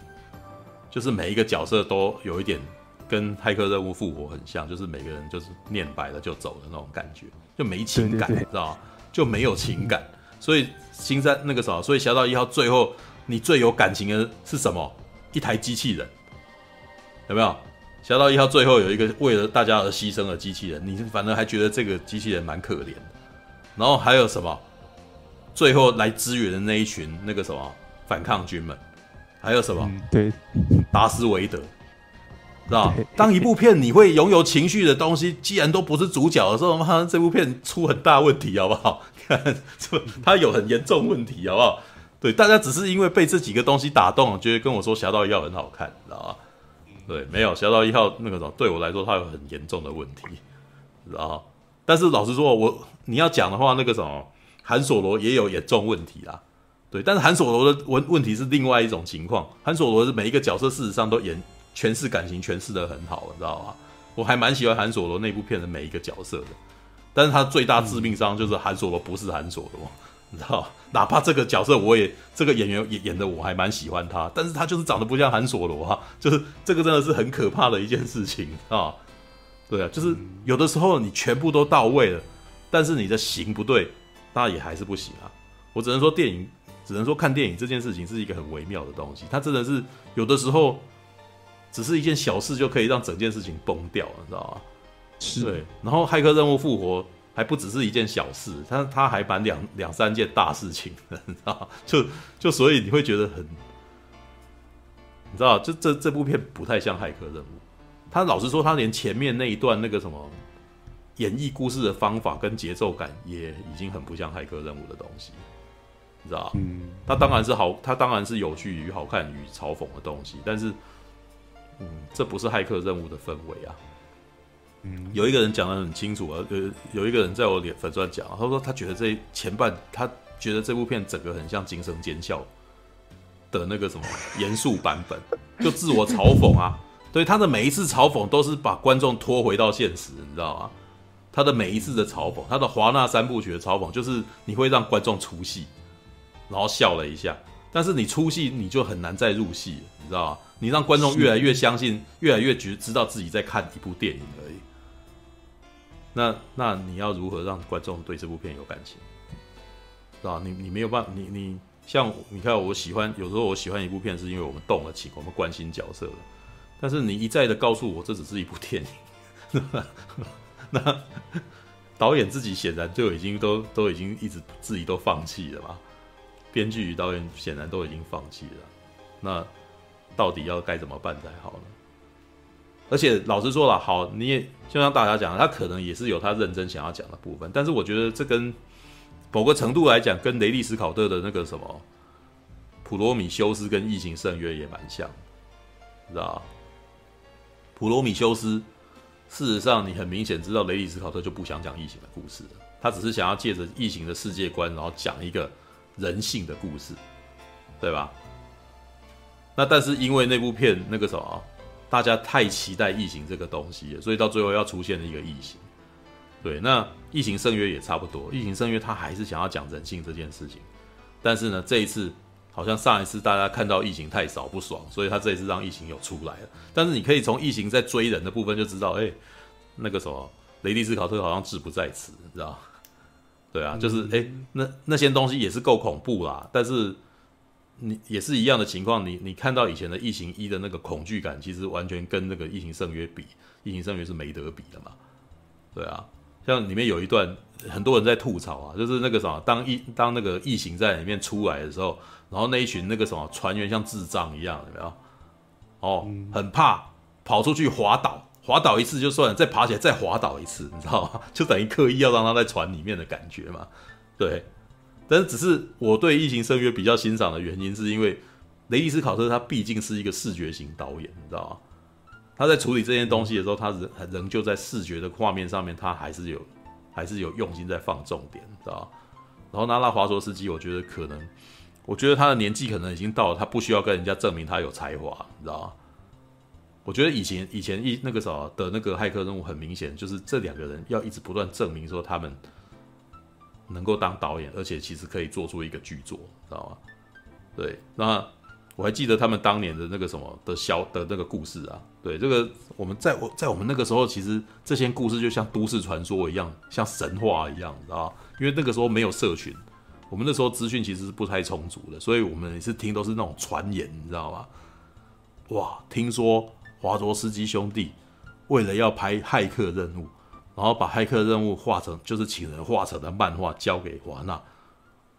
就是每一个角色都有一点跟骇客任务复活很像，就是每个人就是念白了就走的那种感觉，就没情感，知道就没有情感。所以星战那个什么，所以侠盗一号最后你最有感情的是什么？一台机器人，有没有？侠盗一号最后有一个为了大家而牺牲的机器人，你反而还觉得这个机器人蛮可怜的。然后还有什么？最后来支援的那一群那个什么反抗军们，还有什么？嗯、对，达斯维德，知道当一部片你会拥有情绪的东西，既然都不是主角的时候，妈，这部片出很大问题，好不好？(laughs) 看，这它有很严重问题，好不好？对，大家只是因为被这几个东西打动，觉得跟我说《侠盗一号》很好看，知道吗？对，没有《侠盗一号》那个什么，对我来说它有很严重的问题，知道。但是老实说，我你要讲的话，那个什么。韩索罗也有严重问题啦，对，但是韩索罗的问问题是另外一种情况。韩索罗的每一个角色事实上都演诠释感情诠释得很好，你知道吗？我还蛮喜欢韩索罗那部片的每一个角色的，但是他最大致命伤就是韩索罗不是韩索罗，你知道？哪怕这个角色我也这个演员也演的我还蛮喜欢他，但是他就是长得不像韩索罗哈，就是这个真的是很可怕的一件事情啊。对啊，就是有的时候你全部都到位了，但是你的型不对，那也还是不行啊。我只能说电影，只能说看电影这件事情是一个很微妙的东西，它真的是有的时候只是一件小事就可以让整件事情崩掉，你知道吗？是。对，然后骇客任务复活。还不只是一件小事，他他还办两两三件大事情，(laughs) 你知道？就就所以你会觉得很，你知道？就这这部片不太像骇客任务。他老实说，他连前面那一段那个什么演绎故事的方法跟节奏感，也已经很不像骇客任务的东西，你知道？嗯，他当然是好，他当然是有趣与好看与嘲讽的东西，但是，嗯，这不是骇客任务的氛围啊。有一个人讲的很清楚啊，有有一个人在我脸粉钻讲，他说他觉得这前半，他觉得这部片整个很像《惊声尖笑》的那个什么严肃版本，就自我嘲讽啊，(laughs) 对他的每一次嘲讽都是把观众拖回到现实，你知道吗？他的每一次的嘲讽，他的华纳三部曲的嘲讽，就是你会让观众出戏，然后笑了一下，但是你出戏你就很难再入戏，你知道吗？你让观众越来越相信，越来越觉知道自己在看一部电影而已。那那你要如何让观众对这部片有感情？是吧？你你没有办法，你你像你看，我喜欢有时候我喜欢一部片，是因为我们动了情，我们关心角色的。但是你一再的告诉我这只是一部电影，那导演自己显然就已经都都已经一直自己都放弃了嘛？编剧与导演显然都已经放弃了。那到底要该怎么办才好呢？而且老实说了，好，你也就像大家讲，他可能也是有他认真想要讲的部分，但是我觉得这跟某个程度来讲，跟雷利斯考特的那个什么《普罗米修斯》跟《异形圣约》也蛮像，知道《普罗米修斯》事实上你很明显知道雷利斯考特就不想讲异形的故事，他只是想要借着异形的世界观，然后讲一个人性的故事，对吧？那但是因为那部片那个什么。大家太期待异形这个东西，所以到最后要出现了一个异形。对，那异形圣约也差不多。异形圣约他还是想要讲人性这件事情，但是呢，这一次好像上一次大家看到异形太少不爽，所以他这一次让异形有出来了。但是你可以从异形在追人的部分就知道，哎、那个什么雷利斯考特好像志不在此，你知道？对啊，就是哎、那那些东西也是够恐怖啦，但是。你也是一样的情况，你你看到以前的异形一的那个恐惧感，其实完全跟那个异形圣约比，异形圣约是没得比的嘛。对啊，像里面有一段很多人在吐槽啊，就是那个什么，当异当那个异形在里面出来的时候，然后那一群那个什么船员像智障一样，有没有？哦，很怕跑出去滑倒，滑倒一次就算了，再爬起来再滑倒一次，你知道吗？(laughs) 就等于刻意要让他在船里面的感觉嘛，对。但是，只是我对《异形圣约》比较欣赏的原因，是因为雷利斯考特他毕竟是一个视觉型导演，你知道吗？他在处理这件东西的时候，他仍仍旧在视觉的画面上面，他还是有还是有用心在放重点，你知道吗？然后娜拉华卓斯基，我觉得可能，我觉得他的年纪可能已经到了，他不需要跟人家证明他有才华，你知道吗？我觉得以前以前一那个啥的那个骇客任务，很明显就是这两个人要一直不断证明说他们。能够当导演，而且其实可以做出一个巨作，知道吗？对，那我还记得他们当年的那个什么的小的那个故事啊。对，这个我们在我在我们那个时候，其实这些故事就像都市传说一样，像神话一样，知道吗？因为那个时候没有社群，我们那时候资讯其实是不太充足的，所以我们是听都是那种传言，你知道吗？哇，听说华卓斯基兄弟为了要拍骇客任务。然后把骇客任务画成，就是请人画成的漫画交给华纳，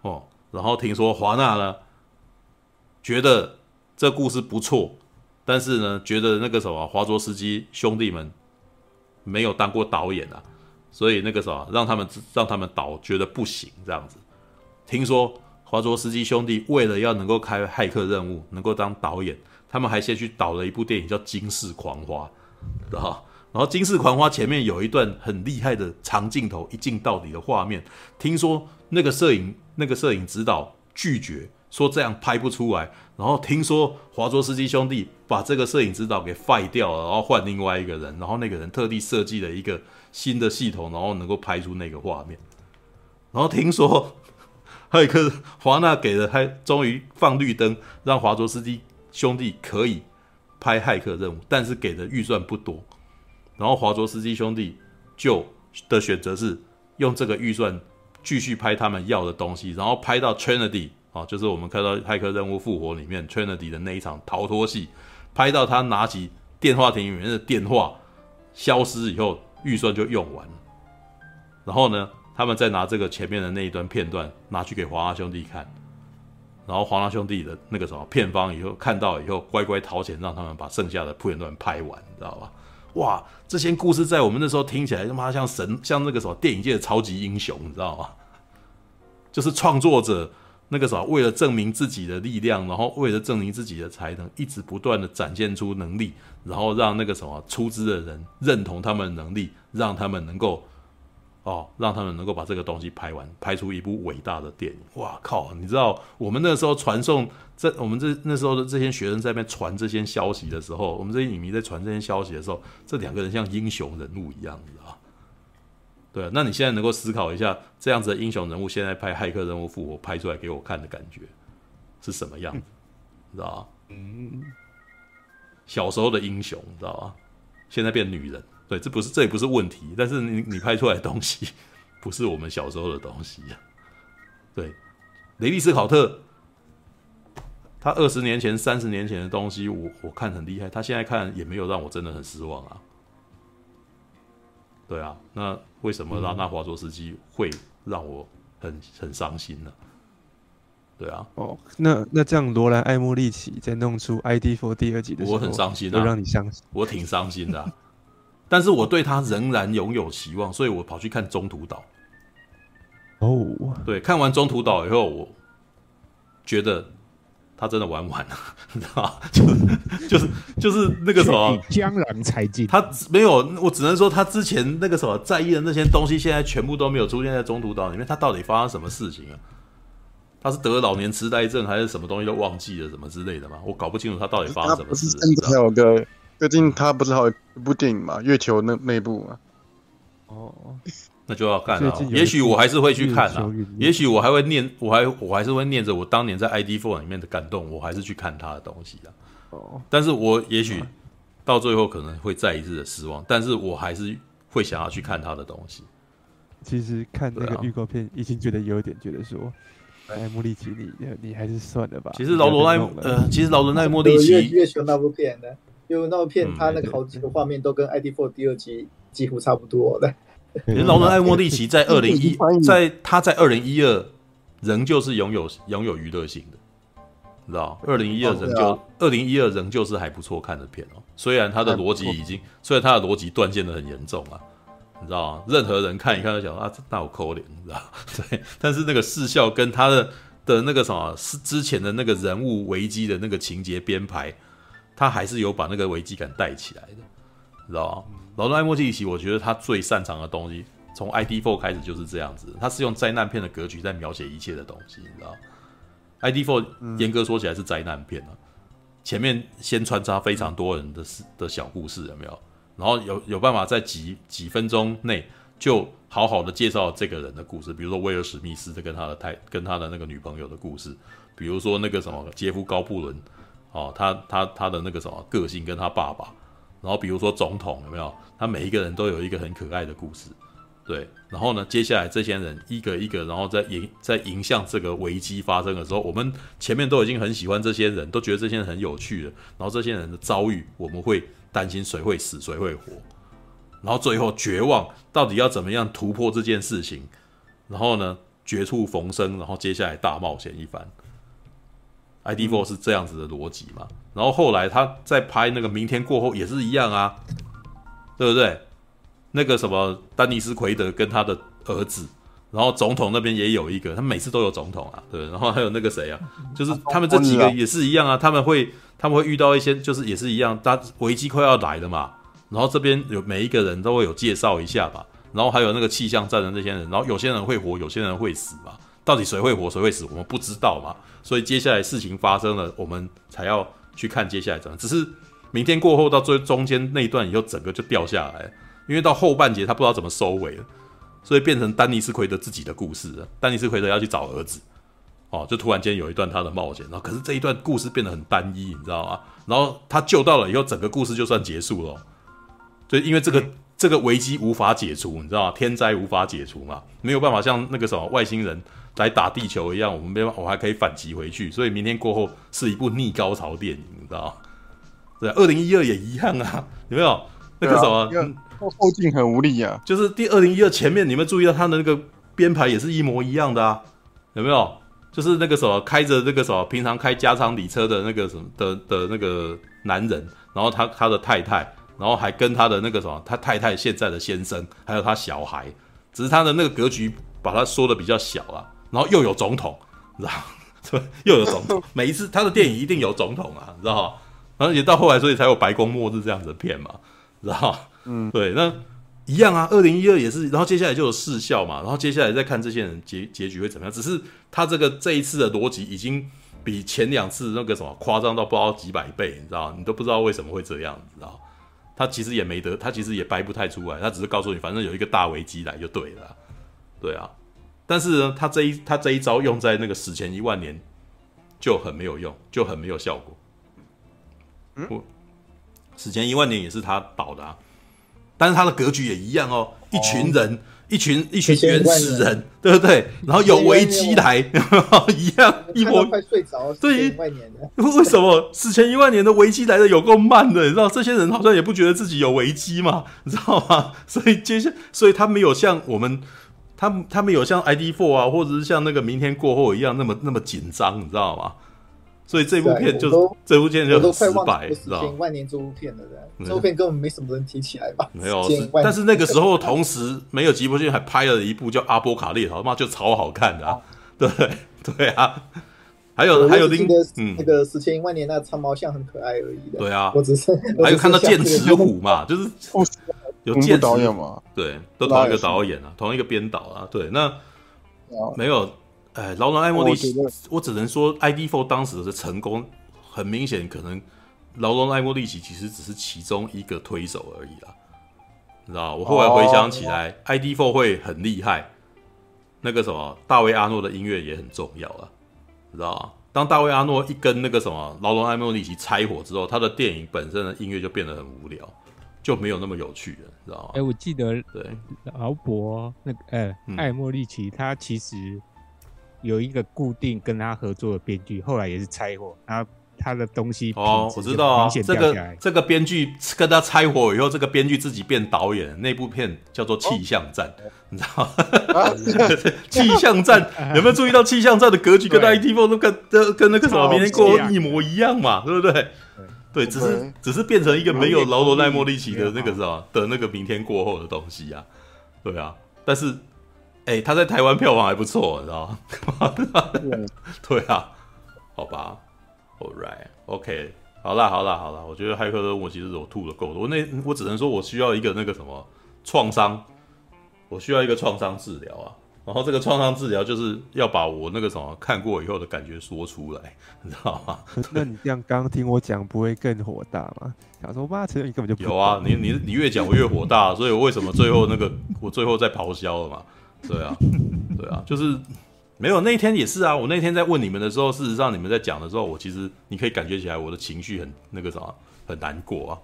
哦，然后听说华纳呢，觉得这故事不错，但是呢，觉得那个什么华卓斯基兄弟们没有当过导演啊，所以那个什么让他们让他们导觉得不行这样子。听说华卓斯基兄弟为了要能够开骇客任务，能够当导演，他们还先去导了一部电影叫《惊世狂花》，知道然后《惊世狂花》前面有一段很厉害的长镜头，一镜到底的画面。听说那个摄影那个摄影指导拒绝，说这样拍不出来。然后听说华卓斯基兄弟把这个摄影指导给废掉了，然后换另外一个人。然后那个人特地设计了一个新的系统，然后能够拍出那个画面。然后听说骇客华纳给了，还终于放绿灯，让华卓斯基兄弟可以拍骇客任务，但是给的预算不多。然后华卓斯基兄弟就的选择是用这个预算继续拍他们要的东西，然后拍到 Trinity 啊，就是我们看到《骇客任务：复活》里面 Trinity 的那一场逃脱戏，拍到他拿起电话亭里面的电话消失以后，预算就用完了。然后呢，他们再拿这个前面的那一段片段拿去给华纳兄弟看，然后华纳兄弟的那个什么片方以后看到以后乖乖掏钱让他们把剩下的铺片段拍完，你知道吧？哇，这些故事在我们那时候听起来他妈像神，像那个什么电影界的超级英雄，你知道吗？(laughs) 就是创作者那个什么为了证明自己的力量，然后为了证明自己的才能，一直不断的展现出能力，然后让那个什么出资的人认同他们的能力，让他们能够。哦，让他们能够把这个东西拍完，拍出一部伟大的电影。哇靠！你知道我们那时候传送这，我们这那时候的这些学生在那边传这些消息的时候，我们这些影迷在传这些消息的时候，这两个人像英雄人物一样，你知道？对啊，那你现在能够思考一下，这样子的英雄人物现在拍《骇客任务：复活》拍出来给我看的感觉是什么样子？(laughs) 你知道吗？嗯，小时候的英雄，你知道吗？现在变女人。对，这不是，这也不是问题，但是你你拍出来的东西不是我们小时候的东西呀。对，雷利斯考特，他二十年前、三十年前的东西，我我看很厉害，他现在看也没有让我真的很失望啊。对啊，那为什么拉纳华卓斯基会让我很很伤心呢？对啊，哦，那那这样罗兰艾莫利奇在弄出 ID for》第二集的时候，我很伤心啊，让你伤心，我挺伤心的啊。但是我对他仍然拥有期望，所以我跑去看《中途岛》。哦，对，看完《中途岛》以后，我觉得他真的玩完了，(laughs) 你知道吗？(laughs) 就是就是就是那个什么江郎才尽，他没有，我只能说他之前那个什么在意的那些东西，现在全部都没有出现在《中途岛》里面。他到底发生什么事情啊？他是得了老年痴呆症，还是什么东西都忘记了，什么之类的吗？我搞不清楚他到底发生什么事。还有个。最近他不是还有一部电影嘛？月球那那部嘛？哦，那就要看了。也许我还是会去看啊。也许我还会念，我还我还是会念着我当年在 ID Four 里面的感动，我还是去看他的东西啊。哦，但是我也许到最后可能会再一次的失望，但是我还是会想要去看他的东西。其实看那个预告片，已经觉得有点觉得说，哎莫利奇，你你还是算了吧。其实劳伦奈呃，其实劳伦奈莫利奇月球那部片呢？就那部片，他那个好几个画面都跟《ID4》第二集几乎差不多的。其实劳伦·艾莫利奇在二零一，(laughs) 在他在二零一二仍旧是拥有拥有娱乐性的，你知道？二零一二仍旧二零一二仍旧是还不错看的片哦。虽然他的逻辑已经，虽然他的逻辑断线的很严重啊，你知道吗？任何人看一看都想啊，那我抠脸，你知道？(laughs) 对，但是那个视效跟他的的那个什么是之前的那个人物危机的那个情节编排。他还是有把那个危机感带起来知道吗？劳伦·艾莫利奇，我觉得他最擅长的东西，从 idfor 开始就是这样子。他是用灾难片的格局在描写一切的东西，你知道 idfor 严格说起来是灾难片啊，前面先穿插非常多人的事的小故事，有没有？然后有有办法在几几分钟内就好好的介绍这个人的故事，比如说威尔·史密斯的跟他的太跟他的那个女朋友的故事，比如说那个什么杰夫·高布伦。哦，他他他的那个什么个性跟他爸爸，然后比如说总统有没有？他每一个人都有一个很可爱的故事，对。然后呢，接下来这些人一个一个，然后在迎在迎向这个危机发生的时候，我们前面都已经很喜欢这些人，都觉得这些人很有趣了。然后这些人的遭遇，我们会担心谁会死，谁会活。然后最后绝望，到底要怎么样突破这件事情？然后呢，绝处逢生，然后接下来大冒险一番。ID Four 是这样子的逻辑嘛？然后后来他在拍那个《明天过后》也是一样啊，对不对？那个什么丹尼斯·奎德跟他的儿子，然后总统那边也有一个，他每次都有总统啊，对。然后还有那个谁啊，就是他们这几个也是一样啊，他们会他们会遇到一些，就是也是一样，他危机快要来了嘛。然后这边有每一个人都会有介绍一下吧，然后还有那个气象站的那些人，然后有些人会活，有些人会死嘛。到底谁会活，谁会死，我们不知道嘛。所以接下来事情发生了，我们才要去看接下来怎么。只是明天过后到最中间那一段以后，整个就掉下来，因为到后半节他不知道怎么收尾了，所以变成丹尼斯奎德自己的故事了。丹尼斯奎德要去找儿子，哦，就突然间有一段他的冒险，然后可是这一段故事变得很单一，你知道吗？然后他救到了以后，整个故事就算结束了。就因为这个、嗯、这个危机无法解除，你知道吗？天灾无法解除嘛，没有办法像那个什么外星人来打地球一样，我们没办法，我还可以反击回去。所以明天过后是一部逆高潮电影，你知道吗？对，二零一二也一样啊，(laughs) 有没有？那个什么后后劲很无力啊，就是第二零一二前面，你们注意到他的那个编排也是一模一样的啊，有没有？就是那个什么开着那个什么平常开加长里车的那个什么的的那个男人，然后他他的太太，然后还跟他的那个什么他太太现在的先生，还有他小孩，只是他的那个格局把他说的比较小啊，然后又有总统，你知道吗？(laughs) 又有总统，每一次他的电影一定有总统啊，你知道吗？然后也到后来，所以才有白宫末日这样子的片嘛，知道吗？嗯，对，那。一样啊，二零一二也是，然后接下来就有视效嘛，然后接下来再看这些人结结局会怎么样。只是他这个这一次的逻辑已经比前两次那个什么夸张到不知道几百倍，你知道？你都不知道为什么会这样，你知道？他其实也没得，他其实也掰不太出来，他只是告诉你，反正有一个大危机来就对了，对啊。但是呢，他这一他这一招用在那个史前一万年就很没有用，就很没有效果。嗯，史前一万年也是他导的啊。但是他的格局也一样哦，一群人，哦、一群一群原始人，人对不对？然后有危机来，一 (laughs) 样一模快睡着。对，为什么史前一万年的危机来的有够慢的？你知道这些人好像也不觉得自己有危机嘛，你知道吗？所以接下，所以他没有像我们，他他们有像 ID Four 啊，或者是像那个明天过后一样那么那么紧张，你知道吗？所以这部片就是这部片就很失败，知道吗？万年这部片的，这部片根本没什么人提起来吧？没有，但是那个时候同时没有吉伯逊还拍了一部叫《阿波卡列逃》，他妈就超好看的，啊，对对啊。还有还有另嗯，那个史前一万年那个长毛象很可爱而已的。对啊，我只是 (laughs) 还有看到剑齿虎嘛，就是有剑导演嘛，对，都同一个导演啊，同一个编导啊，对，那没有。哎，劳伦·艾莫利奇，我只能说，ID Four 当时的成功，很明显，可能劳伦·艾莫利奇其实只是其中一个推手而已啦。你知道，我后来回想起来 ID Four 会很厉害，那个什么，大卫·阿诺的音乐也很重要啊，你知道吗？当大卫·阿诺一跟那个什么劳伦·艾莫利奇拆伙之后，他的电影本身的音乐就变得很无聊，就没有那么有趣了，你知道吗？哎，我记得对劳勃那个呃，艾莫利奇他其实。有一个固定跟他合作的编剧，后来也是拆伙，然后他的东西哦，我知道啊，这个这个编剧跟他拆伙以后，这个编剧自己变导演，那部片叫做《气象战》，哦，你知道吗？(laughs) 气象战 (laughs) 有没有注意到气象战的格局跟 ID4 那个跟跟那个什么明天过后一模一样嘛？对不对？对，只是只是变成一个没有劳罗奈莫利奇的那个什么的那个明天过后的东西啊，对啊，但是。哎、欸，他在台湾票房还不错，你知道吗？(laughs) 对啊，好吧，All right，OK，okay. 好啦，好啦，好啦。我觉得骇客任务其实我吐的够多，我那我只能说我需要一个那个什么创伤，我需要一个创伤治疗啊。然后这个创伤治疗就是要把我那个什么看过以后的感觉说出来，(laughs) 你知道吗？(laughs) 那你这样刚刚听我讲，不会更火大吗？想说妈，其实你根本就不有啊！你你你越讲我越火大，(laughs) 所以我为什么最后那个我最后在咆哮了嘛？对啊，对啊，就是没有那一天也是啊。我那天在问你们的时候，事实上你们在讲的时候，我其实你可以感觉起来我的情绪很那个什么，很难过啊，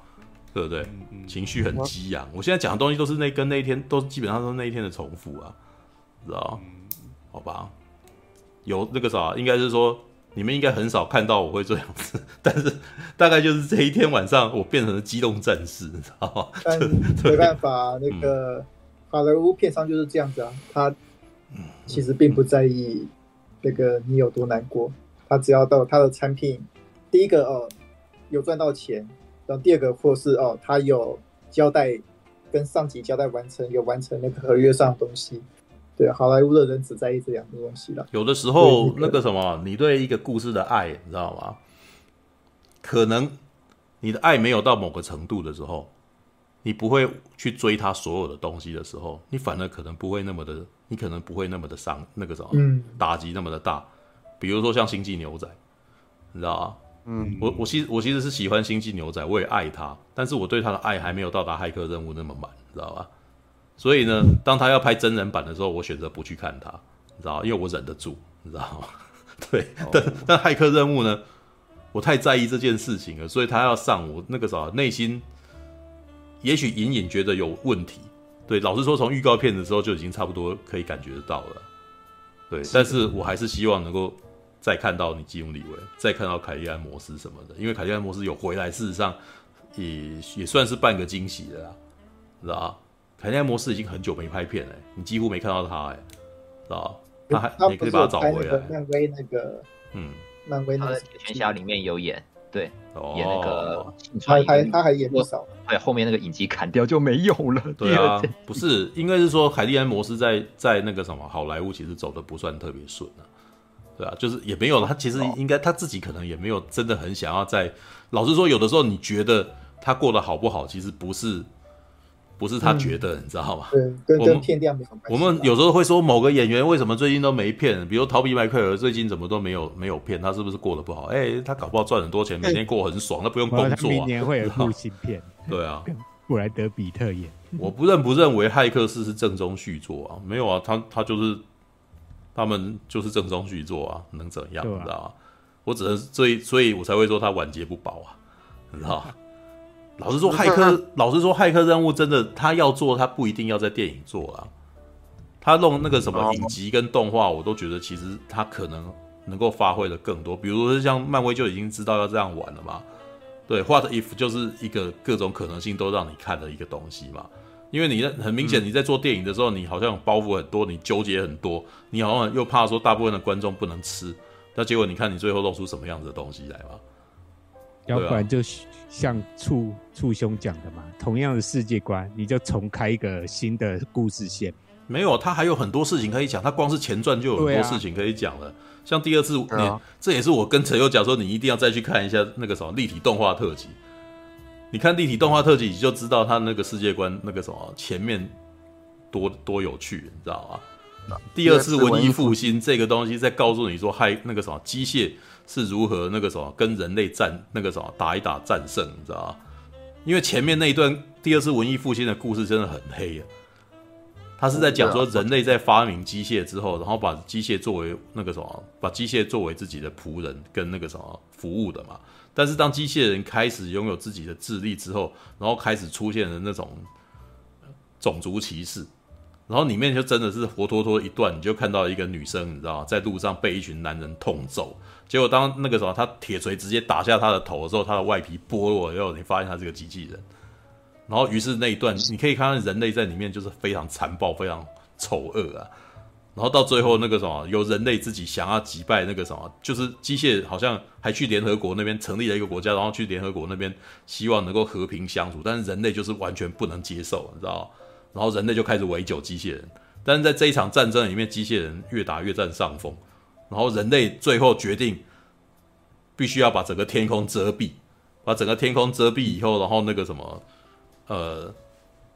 对不对？情绪很激昂。我现在讲的东西都是那跟那一天都基本上都是那一天的重复啊，知道？好吧，有那个啥，应该是说你们应该很少看到我会这样子，(laughs) 但是大概就是这一天晚上我变成了机动战士，你知道吗？但 (laughs) 没办法，那个。好莱坞片商就是这样子啊，他其实并不在意那个你有多难过，他只要到他的产品，第一个哦有赚到钱，然后第二个或是哦他有交代跟上级交代完成，有完成那个合约上的东西，对，好莱坞的人只在意这两个东西了。有的时候那个什么，你对一个故事的爱，你知道吗？可能你的爱没有到某个程度的时候。你不会去追他所有的东西的时候，你反而可能不会那么的，你可能不会那么的伤那个什么，嗯，打击那么的大。比如说像星际牛仔，你知道吗？嗯，我我其实我其实是喜欢星际牛仔，我也爱他，但是我对他的爱还没有到达骇客任务那么满，你知道吧？所以呢，当他要拍真人版的时候，我选择不去看他，你知道？因为我忍得住，你知道吗？(laughs) 对，哦、但但骇客任务呢，我太在意这件事情了，所以他要上我那个啥内心，也许隐隐觉得有问题。对，老实说，从预告片的时候就已经差不多可以感觉得到了。对，是但是我还是希望能够再看到你基努李维，再看到凯利安摩斯什么的，因为凯利安摩斯有回来，事实上也也算是半个惊喜的啦，知道吧？凯莉安摩斯已经很久没拍片了，你几乎没看到他哎，知道吧？他还你可以把他找回来。漫威那个，嗯，漫威那个《全侠》里面有演，对，哦、演那个，他还他还演不少，对，后面那个影集砍掉就没有了。对啊，不是，应该是说凯蒂安·摩斯在在那个什么好莱坞其实走的不算特别顺啊，对啊，就是也没有他其实应该他自己可能也没有真的很想要在，老实说，有的时候你觉得他过得好不好，其实不是。不是他觉得，嗯、你知道吗？对，跟跟片量没有关系。我们有时候会说某个演员为什么最近都没片，比如逃避麦克尔最近怎么都没有没有片，他是不是过得不好？哎、欸，他搞不好赚很多钱，每天过很爽，他不用工作、啊。明年会有部新片。对啊，布莱德比特演。我不认不认为《骇客四》是正宗续作啊？没有啊，他他就是他们就是正宗续作啊，能怎样？啊、你知道吗？我只能所以所以我才会说他晚节不保啊，你知道吗？老实说，骇客，老实说，骇客任务真的，他要做，他不一定要在电影做啊。他弄那个什么影集跟动画，我都觉得其实他可能能够发挥的更多。比如说像漫威就已经知道要这样玩了嘛，对，What if 就是一个各种可能性都让你看的一个东西嘛。因为你很明显你在做电影的时候，你好像包袱很多，你纠结很多，你好像又怕说大部分的观众不能吃，那结果你看你最后露出什么样子的东西来嘛？要不然就。像处处兄讲的嘛，同样的世界观，你就重开一个新的故事线。没有，他还有很多事情可以讲。他光是前传就有很多事情可以讲了。啊、像第二次，啊、这也是我跟陈友讲说，你一定要再去看一下那个什么立体动画特辑。你看立体动画特辑，你就知道他那个世界观那个什么前面多多有趣，你知道吗？啊、第二次文艺复兴这个东西在告诉你说，嗨，那个什么机械。是如何那个什么跟人类战那个什么打一打战胜，你知道吗？因为前面那一段第二次文艺复兴的故事真的很黑啊。他是在讲说人类在发明机械之后，然后把机械作为那个什么，把机械作为自己的仆人跟那个什么服务的嘛。但是当机械人开始拥有自己的智力之后，然后开始出现了那种种族歧视。然后里面就真的是活脱脱一段，你就看到一个女生，你知道吗？在路上被一群男人痛揍，结果当那个时候，他铁锤直接打下他的头的时候，他的外皮剥落，然后你发现他是个机器人。然后于是那一段，你可以看到人类在里面就是非常残暴、非常丑恶啊。然后到最后那个什么，有人类自己想要击败那个什么，就是机械好像还去联合国那边成立了一个国家，然后去联合国那边希望能够和平相处，但是人类就是完全不能接受，你知道？然后人类就开始围剿机械人，但是在这一场战争里面，机械人越打越占上风。然后人类最后决定，必须要把整个天空遮蔽，把整个天空遮蔽以后，然后那个什么，呃，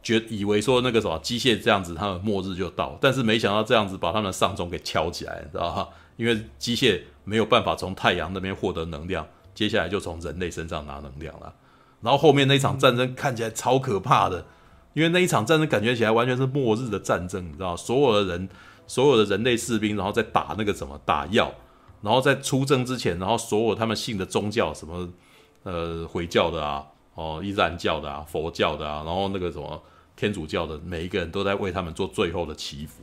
觉以为说那个什么机械这样子，他们末日就到。但是没想到这样子把他们的丧钟给敲起来，知道吧？因为机械没有办法从太阳那边获得能量，接下来就从人类身上拿能量了。然后后面那一场战争看起来超可怕的。因为那一场战争感觉起来完全是末日的战争，你知道，所有的人，所有的人类士兵，然后在打那个什么打药，然后在出征之前，然后所有他们信的宗教，什么呃回教的啊，哦伊斯兰教的啊，佛教的啊，然后那个什么天主教的，每一个人都在为他们做最后的祈福。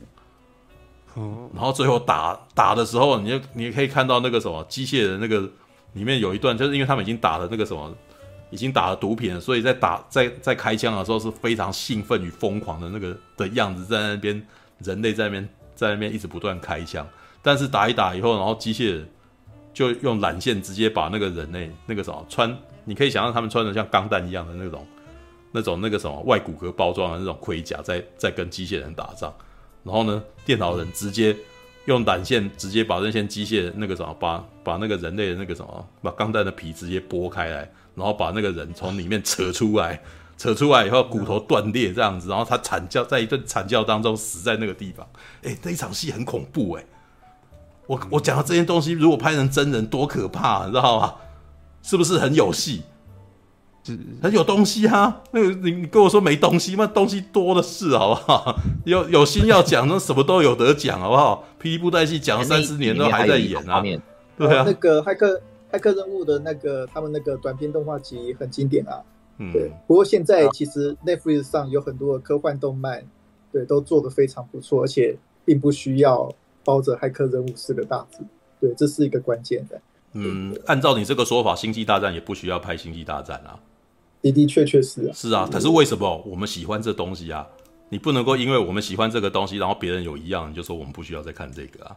然后最后打打的时候，你就你也可以看到那个什么机械人那个里面有一段，就是因为他们已经打了那个什么。已经打了毒品了，所以在打在在开枪的时候是非常兴奋与疯狂的那个的样子，在那边人类在那边在那边一直不断开枪，但是打一打以后，然后机械人就用缆线直接把那个人类那个什么穿，你可以想象他们穿的像钢弹一样的那种那种那个什么外骨骼包装的那种盔甲，在在跟机械人打仗，然后呢，电脑人直接用缆线直接把那些机械那个什么把把那个人类的那个什么把钢弹的皮直接剥开来。然后把那个人从里面扯出来，扯出来以后骨头断裂这样子，然后他惨叫，在一顿惨叫当中死在那个地方。哎，那一场戏很恐怖哎！我我讲的这些东西，如果拍成真人，多可怕，你知道吗？是不是很有戏？很有东西哈。那个你你跟我说没东西吗？东西多的是，好不好？有有心要讲，那什么都有得讲，好不好？霹雳布袋戏讲了三十年都还在演啊。对啊那个骇客骇客任务的那个他们那个短片动画集很经典啊。嗯，对，不过现在其实 Netflix 上有很多的科幻动漫，对，都做得非常不错，而且并不需要包着骇客任务四个大字。对，这是一个关键的。嗯，按照你这个说法，星际大战也不需要拍星际大战啊。的的确确是啊。是啊，可是为什么我们喜欢这东西啊？你不能够因为我们喜欢这个东西，然后别人有一样，你就说我们不需要再看这个啊？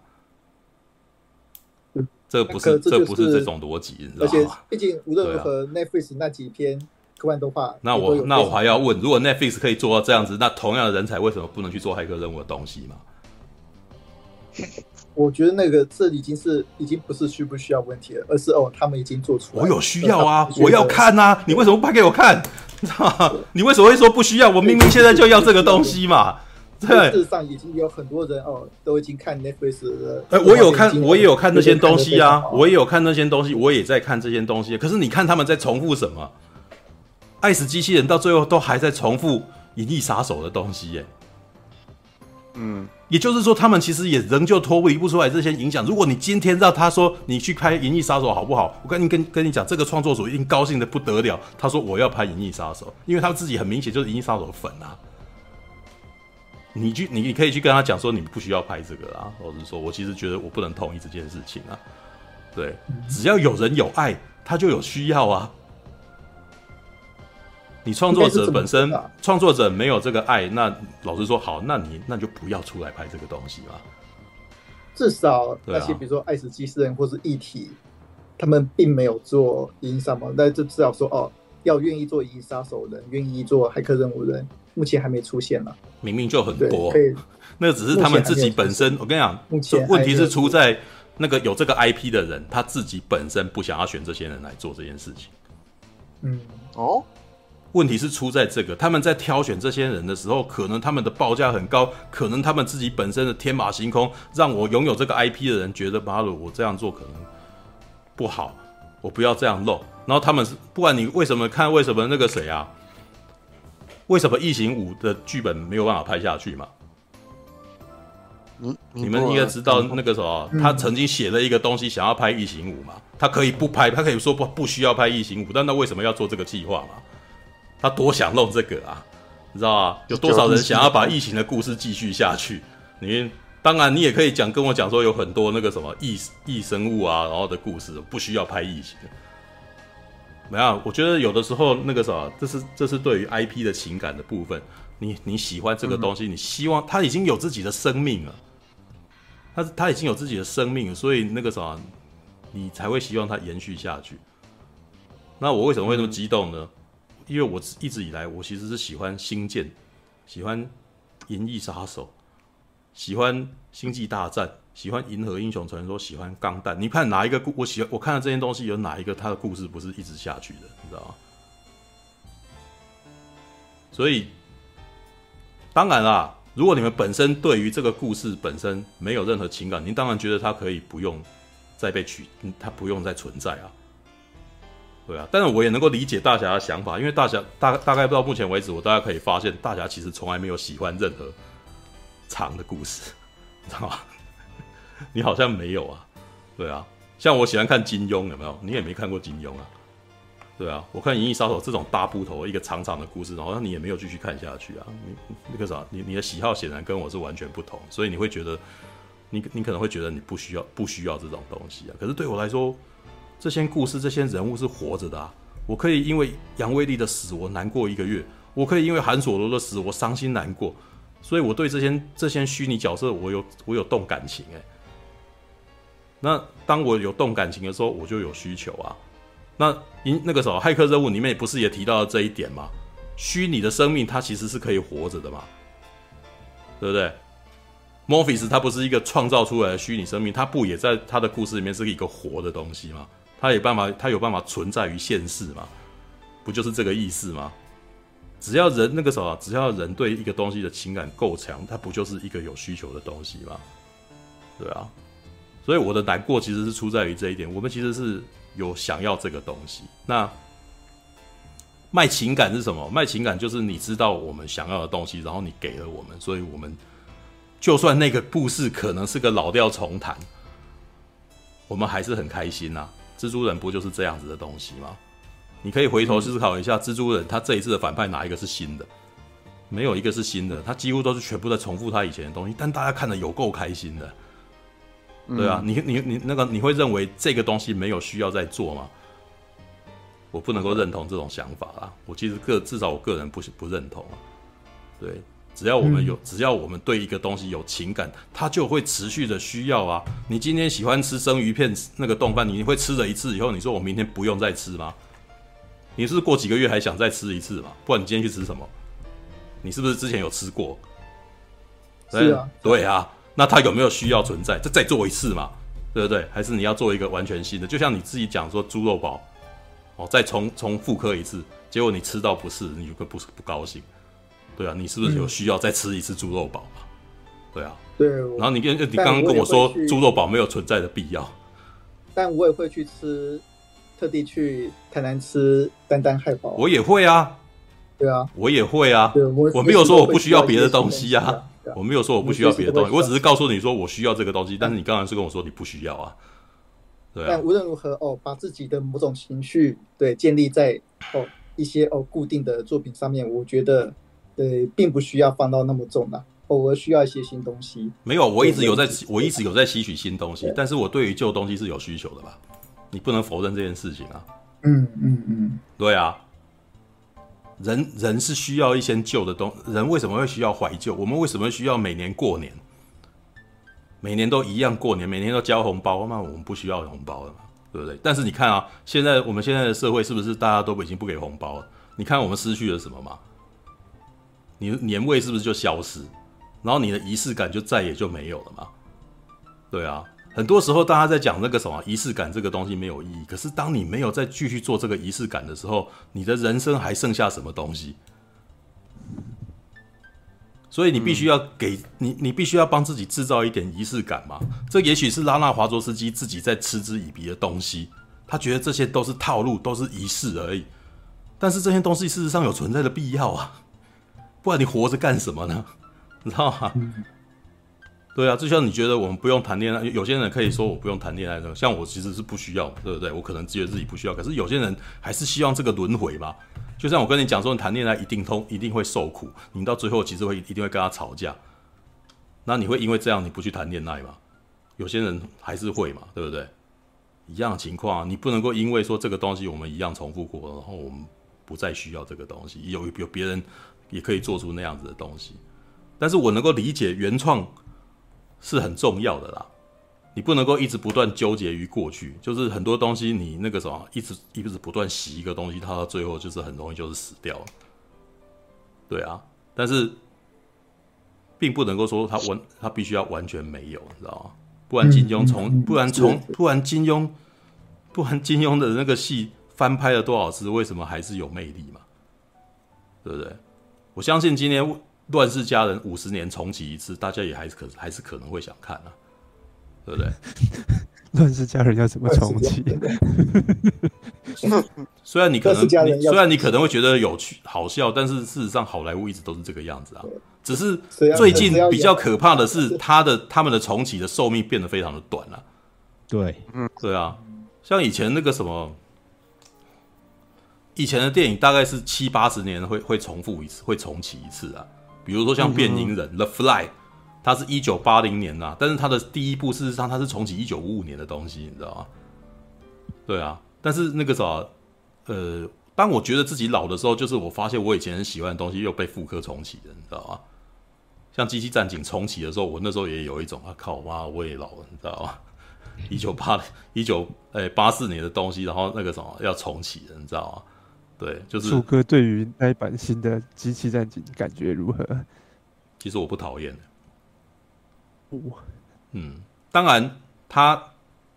嗯，这不是，这不是这种逻辑，你知道吗？而且毕竟无论如何、啊、，Netflix 那几篇科幻动画，那我那我还要问，如果 Netflix 可以做到这样子，那同样的人才为什么不能去做骇客任务的东西嘛？(laughs) 我觉得那个这已经是已经不是需不需要问题了，而是哦，他们已经做出来。我有需要啊，我要看啊，你为什么不拍给我看？你知道吗？你为什么会说不需要？我明明现在就要这个东西嘛。对，事实上已经有很多人哦，都已经看 Netflix 了。哎、欸，我有看，我也有看那些东西啊，我也有看那些东西，我也在看这些东西。可是你看他们在重复什么？爱死机器人到最后都还在重复《银翼杀手》的东西耶、欸。嗯，也就是说，他们其实也仍旧脱离不出来这些影响。如果你今天让他说你去拍《银翼杀手》好不好？我跟你跟跟你讲，这个创作组一定高兴的不得了。他说我要拍《银翼杀手》，因为他自己很明显就是《银翼杀手》粉啊。你去，你你可以去跟他讲说，你不需要拍这个啊。或者是说我其实觉得我不能同意这件事情啊。对，只要有人有爱，他就有需要啊。你创作者本身，创作者没有这个爱，那老实说，好，那你那就不要出来拍这个东西嘛。至少那些比如说爱死机器人或是议题，他们并没有做银翼杀嘛，那就至少说哦，要愿意做银翼杀手的人，愿意做骇客任务人，目前还没出现了。明明就很多，那只是他们自己本身。我跟你讲，目前问题是出在那个有这个 IP 的人，他自己本身不想要选这些人来做这件事情。嗯，哦。问题是出在这个，他们在挑选这些人的时候，可能他们的报价很高，可能他们自己本身的天马行空，让我拥有这个 IP 的人觉得，妈的，我这样做可能不好，我不要这样弄。然后他们是，不管你为什么看，为什么那个谁啊，为什么《异形五》的剧本没有办法拍下去嘛？你你们应该知道那个什么，他曾经写了一个东西，想要拍《异形五》嘛？他可以不拍，他可以说不不需要拍《异形五》，但那为什么要做这个计划嘛？他多想弄这个啊，你知道吗？有多少人想要把异形的故事继续下去？你当然，你也可以讲跟我讲说，有很多那个什么异异生物啊，然后的故事不需要拍异形。没有，我觉得有的时候那个什么，这是这是对于 IP 的情感的部分。你你喜欢这个东西，你希望它已经有自己的生命了，它它已经有自己的生命，所以那个什么，你才会希望它延续下去。那我为什么会那么激动呢？因为我一直以来，我其实是喜欢《星舰》，喜欢《银翼杀手》，喜欢《星际大战》，喜欢《银河英雄传说》，喜欢《钢弹》。你看哪一个故？我喜欢我看的这些东西，有哪一个它的故事不是一直下去的？你知道吗？所以，当然啦，如果你们本身对于这个故事本身没有任何情感，您当然觉得它可以不用再被取，它不用再存在啊。对啊，但是我也能够理解大侠的想法，因为大侠大大概到目前为止，我大家可以发现，大侠其实从来没有喜欢任何长的故事，你知道吗？(laughs) 你好像没有啊，对啊，像我喜欢看金庸，有没有？你也没看过金庸啊，对啊，我看《银翼杀手》这种大部头一个长长的故事，然后你也没有继续看下去啊，你那个啥，你你的喜好显然跟我是完全不同，所以你会觉得，你你可能会觉得你不需要不需要这种东西啊，可是对我来说。这些故事，这些人物是活着的啊！我可以因为杨威利的死，我难过一个月；我可以因为韩索罗的死，我伤心难过。所以，我对这些这些虚拟角色，我有我有动感情诶。那当我有动感情的时候，我就有需求啊。那因那个时候，骇客任务里面不是也提到了这一点吗？虚拟的生命，它其实是可以活着的嘛，对不对？莫菲斯他不是一个创造出来的虚拟生命，他不也在他的故事里面是一个活的东西吗？他有办法，他有办法存在于现世嘛？不就是这个意思吗？只要人那个什么，只要人对一个东西的情感够强，它不就是一个有需求的东西吗？对啊，所以我的难过其实是出在于这一点。我们其实是有想要这个东西。那卖情感是什么？卖情感就是你知道我们想要的东西，然后你给了我们，所以我们就算那个故事可能是个老调重弹。我们还是很开心呐、蜘蛛人不就是这样子的东西吗？你可以回头思考一下，蜘蛛人他这一次的反派哪一个是新的？没有一个是新的，他几乎都是全部在重复他以前的东西，但大家看的有够开心的。对啊，你你你那个你会认为这个东西没有需要再做吗？我不能够认同这种想法啊！我其实个至少我个人不不认同啊。对，只要我们有，只要我们对一个东西有情感，它就会持续的需要啊。你今天喜欢吃生鱼片那个冻饭，你会吃了一次以后，你说我明天不用再吃吗？你是是过几个月还想再吃一次吗？不然你今天去吃什么？你是不是之前有吃过？是啊，对啊。那它有没有需要存在？再再做一次嘛，对不对？还是你要做一个完全新的？就像你自己讲说猪肉堡，哦，再重重复刻一次，结果你吃到不是，你就不不高兴，对啊，你是不是有需要再吃一次猪肉堡嘛？对啊，对。然后你跟你刚刚跟我说猪肉堡没有存在的必要，但我也会去吃，特地去台南吃丹丹汉堡，我也会啊，对啊，我也会啊，对我我没有说我不需要别的东西啊。啊、我没有说我不需要别的东西，我只是告诉你说我需要这个东西，但是你刚才是跟我说你不需要啊。对啊。但无论如何哦，把自己的某种情绪对建立在哦一些哦固定的作品上面，我觉得对并不需要放到那么重了，偶尔需要一些新东西。没有，我一直有在，我一直有在吸取新东西，但是我对于旧东西是有需求的吧？你不能否认这件事情啊。嗯嗯嗯，对啊。人人是需要一些旧的东西，人为什么会需要怀旧？我们为什么需要每年过年，每年都一样过年，每年都交红包？那我们不需要红包了嘛，对不对？但是你看啊，现在我们现在的社会是不是大家都已经不给红包了？你看我们失去了什么吗？你的年味是不是就消失？然后你的仪式感就再也就没有了嘛？对啊。很多时候，大家在讲那个什么仪式感这个东西没有意义。可是，当你没有再继续做这个仪式感的时候，你的人生还剩下什么东西？所以，你必须要给你，你必须要帮自己制造一点仪式感嘛。这也许是拉纳华卓斯基自己在嗤之以鼻的东西。他觉得这些都是套路，都是仪式而已。但是，这些东西事实上有存在的必要啊，不然你活着干什么呢？(laughs) 你知道吗？对啊，就像你觉得我们不用谈恋爱，有些人可以说我不用谈恋爱的，像我其实是不需要，对不对？我可能觉得自己不需要，可是有些人还是希望这个轮回嘛。就像我跟你讲说，你谈恋爱一定通，一定会受苦，你到最后其实会一定会跟他吵架。那你会因为这样你不去谈恋爱吗？有些人还是会嘛，对不对？一样的情况，你不能够因为说这个东西我们一样重复过，然后我们不再需要这个东西。有有别人也可以做出那样子的东西，但是我能够理解原创。是很重要的啦，你不能够一直不断纠结于过去，就是很多东西你那个什么，一直一直不断洗一个东西，它到最后就是很容易就是死掉了。对啊，但是并不能够说它完，它必须要完全没有，你知道吗？不然金庸从，不然从，不然金庸，不然金庸的那个戏翻拍了多少次，为什么还是有魅力嘛？对不对？我相信今天。《乱世佳人》五十年重启一次，大家也还是可还是可能会想看啊，对不对？(laughs)《乱世佳人》要怎么重启？(laughs) 虽然你可能，虽然你可能会觉得有趣好笑，但是事实上好莱坞一直都是这个样子啊。只是最近比较可怕的是，他的他们的重启的寿命变得非常的短了。对，嗯，对啊，像以前那个什么，以前的电影大概是七八十年会会重复一次，会重启一次啊。比如说像变形人、嗯、The Fly，它是一九八零年呐、啊，但是它的第一部事实上它是重启一九五五年的东西，你知道吗？对啊，但是那个啥，呃，当我觉得自己老的时候，就是我发现我以前很喜欢的东西又被复刻重启了，你知道吗？像《机器战警》重启的时候，我那时候也有一种啊靠，妈我也老了，你知道吗？一九八一九诶八四年的东西，然后那个什么要重启了，你知道吗？对，就是树哥对于那一版新的机器战警感觉如何？其实我不讨厌。嗯，当然，他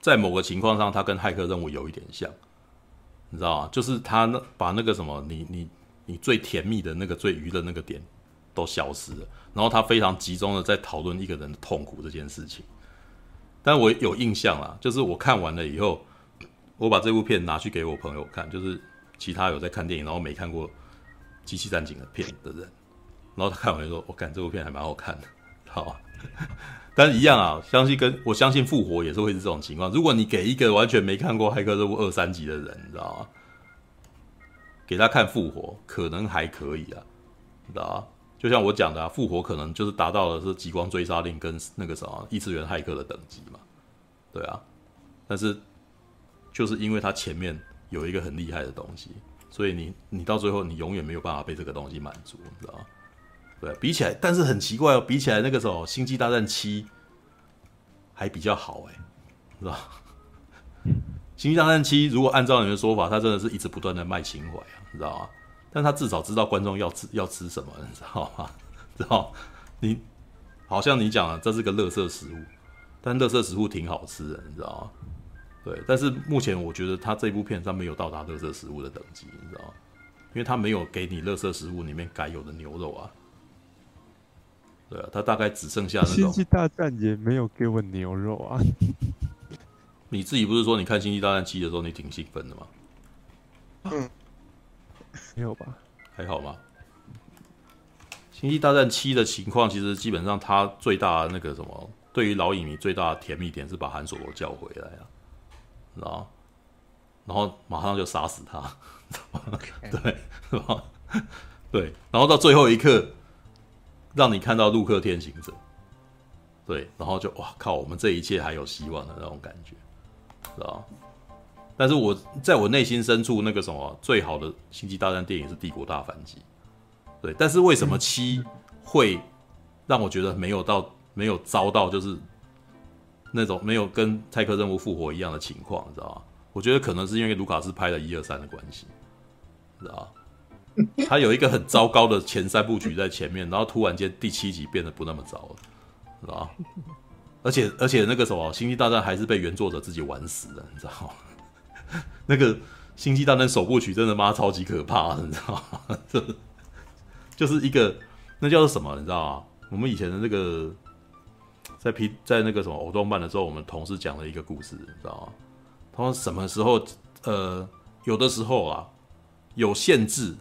在某个情况上，他跟骇客任务有一点像，你知道吗？就是他那把那个什么，你你你最甜蜜的那个最娱乐那个点都消失了，然后他非常集中的在讨论一个人的痛苦这件事情。但我有印象啦，就是我看完了以后，我把这部片拿去给我朋友看，就是。其他有在看电影，然后没看过《机器战警》的片的人，然后他看完就说：“我感觉这部片还蛮好看的。”好，(laughs) 但是一样啊，相信跟我相信复活也是会是这种情况。如果你给一个完全没看过《骇客任务》二三级的人，你知道吗？给他看复活，可能还可以啊，你知道吗？就像我讲的啊，复活可能就是达到了是极光追杀令跟那个什么异次元骇客的等级嘛，对啊。但是就是因为他前面有一个很厉害的东西，所以你你到最后你永远没有办法被这个东西满足，你知道吗？对，比起来，但是很奇怪哦，比起来那个时候《星际大战七》还比较好哎，是吧？《星际大战七》如果按照你的说法，它真的是一直不断的卖情怀啊，你知道吗？但他至少知道观众要吃要吃什么，你知道吗？(laughs) 知道？你好像你讲了这是个垃圾食物，但垃圾食物挺好吃的，你知道吗？对，但是目前我觉得他这部片上没有到达垃圾食物的等级，你知道吗？因为他没有给你垃圾食物里面该有的牛肉啊。对啊，他大概只剩下那种。星际大战也没有给我牛肉啊。你自己不是说你看星际大战七的时候你挺兴奋的吗？嗯，没有吧？还好吗？星际大战七的情况其实基本上，它最大的那个什么，对于老影迷最大的甜蜜点是把韩索罗叫回来啊，知道？然后马上就杀死他 (laughs) 对，是吧？(laughs) 对，然后到最后一刻。让你看到陆克天行者，对，然后就哇靠，我们这一切还有希望的那种感觉，知道？但是我在我内心深处，那个什么最好的星际大战电影是《帝国大反击》，对。但是为什么七会让我觉得没有到没有遭到就是那种没有跟《泰克任务》复活一样的情况，你知道吗？我觉得可能是因为卢卡斯拍了一二三的关系，知道？(laughs) 他有一个很糟糕的前三部曲在前面，然后突然间第七集变得不那么糟了，知道？而且而且那个什么《星际大战》还是被原作者自己玩死了，你知道吗？(laughs) 那个《星际大战》首部曲真的妈超级可怕，你知道吗？(laughs) 就是一个那叫做什么？你知道吗？我们以前的那个在 P 在那个什么偶动漫的时候，我们同事讲了一个故事，你知道吗？他说什么时候呃有的时候啊有限制。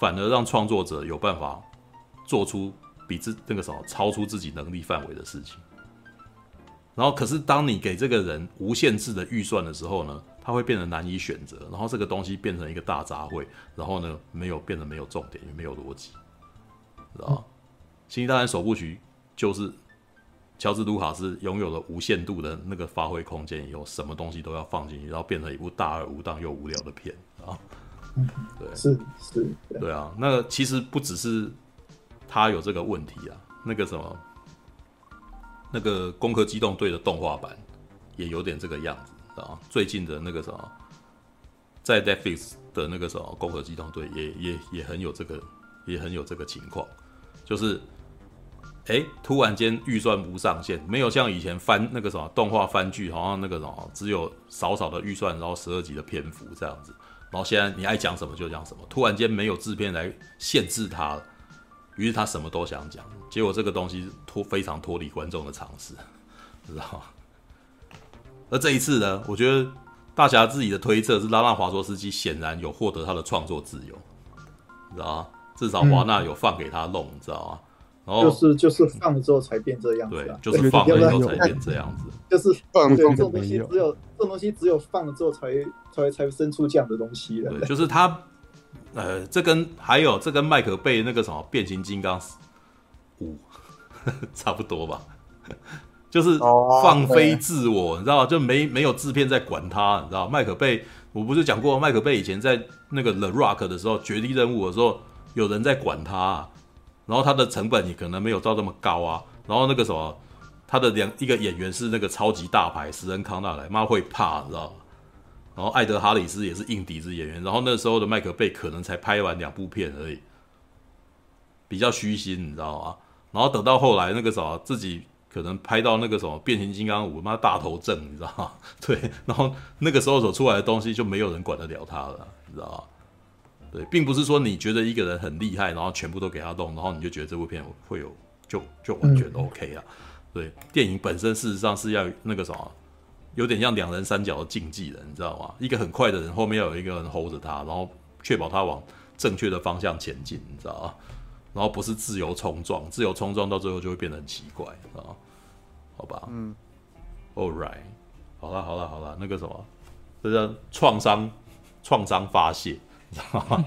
反而让创作者有办法做出比自那个什么超出自己能力范围的事情。然后，可是当你给这个人无限制的预算的时候呢，他会变得难以选择。然后这个东西变成一个大杂烩。然后呢，没有变得没有重点，也没有逻辑，知道吗？《星际大战》首部曲就是乔治·卢卡斯拥有了无限度的那个发挥空间，以后什么东西都要放进去，然后变成一部大而无当又无聊的片啊。对，是是，对啊，那其实不只是他有这个问题啊，那个什么，那个《攻壳机动队》的动画版也有点这个样子啊。最近的那个什么，在 Netflix 的那个什么《攻壳机动队》也也也很有这个，也很有这个情况，就是，哎，突然间预算无上限，没有像以前翻那个什么动画番剧，好像那个什么只有少少的预算，然后十二集的篇幅这样子。然后现在你爱讲什么就讲什么，突然间没有制片来限制他了，于是他什么都想讲，结果这个东西脱非常脱离观众的常识，(laughs) 知道吗？而这一次呢，我觉得大侠自己的推测是拉拉华索斯基显然有获得他的创作自由，知道吗？至少华纳有放给他弄，你知道吗？就是就是放了之后才变这样子，啊，对，就是放了之后才变这样子，就是放对这种东西只有这种东西只有放了之后才才才生出这样的东西的。对，就是他，呃，这跟还有这跟麦克贝那个什么变形金刚五 (laughs) 差不多吧，就是放飞自我，你知道吗？就没没有制片在管他，你知道麦克贝，我不是讲过麦克贝以前在那个 The Rock 的时候，绝地任务的时候，有人在管他啊。然后他的成本也可能没有到这么高啊。然后那个什么，他的两一个演员是那个超级大牌史恩康纳莱，妈会怕，你知道吗？然后艾德哈里斯也是硬底子演员。然后那时候的麦克贝可能才拍完两部片而已，比较虚心，你知道吗？然后等到后来那个什么，自己可能拍到那个什么变形金刚五，妈大头症，你知道吗？(laughs) 对，然后那个时候所出来的东西就没有人管得了他了，你知道吗？对，并不是说你觉得一个人很厉害，然后全部都给他动，然后你就觉得这部片会有就就完全 OK 啊。对，电影本身事实上是要那个什么，有点像两人三角的竞技的，你知道吗？一个很快的人后面要有一个人 hold 着他，然后确保他往正确的方向前进，你知道吗？然后不是自由冲撞，自由冲撞到最后就会变得很奇怪，啊。好吧？嗯，All right，好了好了好了，那个什么，这叫创伤创伤发泄，你知道吗？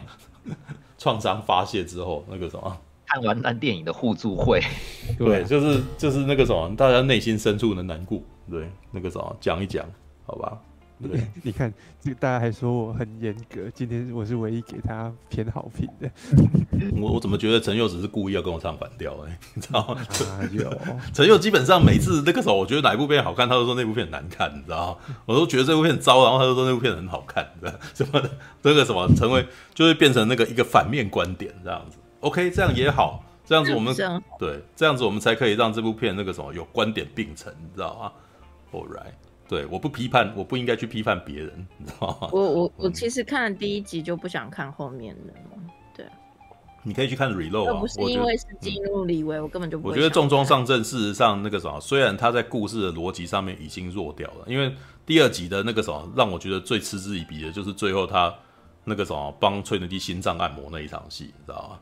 创伤发泄之后，那个什么，看完烂电影的互助会，(laughs) 对，就是就是那个什么，大家内心深处的难过，对，那个什么，讲一讲，好吧？对，(laughs) 你看，这个大家还说我很严格，今天我是唯一给他偏好评的。(laughs) 我我怎么觉得陈佑只是故意要跟我唱反调哎，(laughs) 你知道吗？陈佑基本上每次那个时候，我觉得哪一部片好看，他都说那部片很难看，你知道吗？我都觉得这部片很糟，然后他就说那部片很好看，什么的，这个什么成为就会变成那个一个反面观点这样子。OK，这样也好，这样子我们对这样子我们才可以让这部片那个什么有观点并存，你知道吗？All right。对，我不批判，我不应该去批判别人，你知道吗？我我我其实看了第一集就不想看后面的了。对啊，你可以去看 Reload 啊。不是因为是进入李维，我根本就不。我觉得重装上阵，事实上那个什么，虽然他在故事的逻辑上面已经弱掉了，因为第二集的那个什么，让我觉得最嗤之以鼻的就是最后他那个什么帮崔能基心脏按摩那一场戏，你知道吗？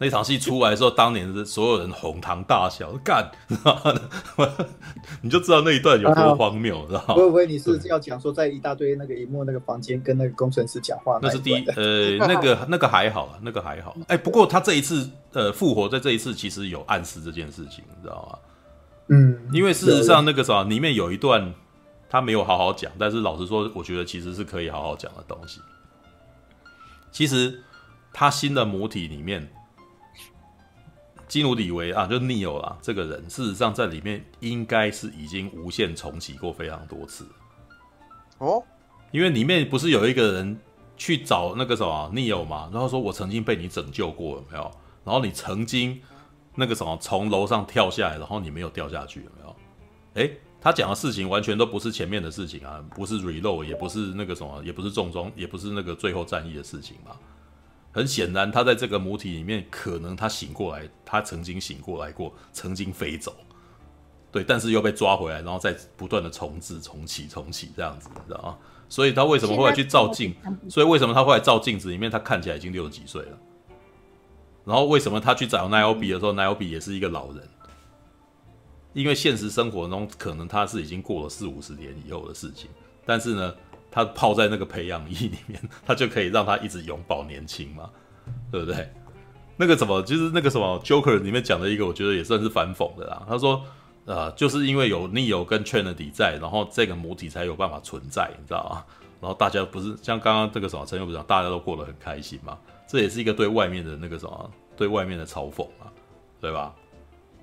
那场戏出来的时候，当年是所有人哄堂大笑，干，你就知道那一段有多荒谬，知道吗？不会，你是要讲说在一大堆那个荧幕那个房间跟那个工程师讲话那？那是第一，呃，那个那个还好啊，那个还好。哎、欸，不过他这一次呃复活，在这一次其实有暗示这件事情，你知道吗？嗯，因为事实上那个啥，里面有一段他没有好好讲，但是老实说，我觉得其实是可以好好讲的东西。其实他新的母体里面。基努里维啊，就 Neo 啊，这个人事实上在里面应该是已经无限重启过非常多次哦，因为里面不是有一个人去找那个什么 Neo 嘛，然后说我曾经被你拯救过，有没有？然后你曾经那个什么从楼上跳下来，然后你没有掉下去，有没有？诶，他讲的事情完全都不是前面的事情啊，不是 Reload，也不是那个什么，也不是重装，也不是那个最后战役的事情嘛。很显然，他在这个母体里面，可能他醒过来，他曾经醒过来过，曾经飞走，对，但是又被抓回来，然后再不断的重置、重启、重启这样子，你知道吗？所以他为什么后来去照镜？(laughs) 所以为什么他后来照镜子里面，他看起来已经六十几岁了？然后为什么他去找奈欧比的时候，奈欧比也是一个老人？因为现实生活中，可能他是已经过了四五十年以后的事情，但是呢？他泡在那个培养液里面，他就可以让他一直永葆年轻嘛，(laughs) 对不对？那个什么，就是那个什么 Joker 里面讲的一个，我觉得也算是反讽的啦。他说，呃，就是因为有 Neo 跟 Trinity 在，然后这个母体才有办法存在，你知道吗？然后大家不是像刚刚这个什么陈友不讲，大家都过得很开心嘛？这也是一个对外面的那个什么，对外面的嘲讽嘛，对吧？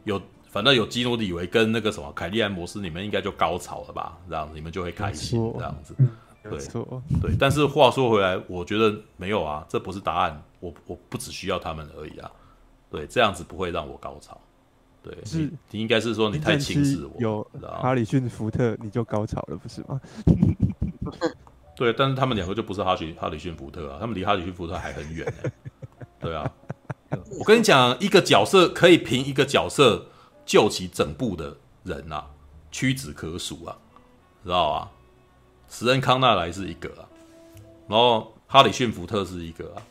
有，反正有基努里维跟那个什么凯利安摩斯，你们应该就高潮了吧？这样你们就会开心这样子。对对，但是话说回来，我觉得没有啊，这不是答案。我我不只需要他们而已啊。对，这样子不会让我高潮。对，是你，你应该是说你太轻视我。有哈里逊福特，你就高潮了，不是吗？(laughs) 对，但是他们两个就不是哈里哈里逊福特啊，他们离哈里逊福特还很远。对啊，我跟你讲，一个角色可以凭一个角色救起整部的人啊，屈指可数啊，知道吧？史恩康纳莱是一个啊，然后哈里逊福特是一个啊，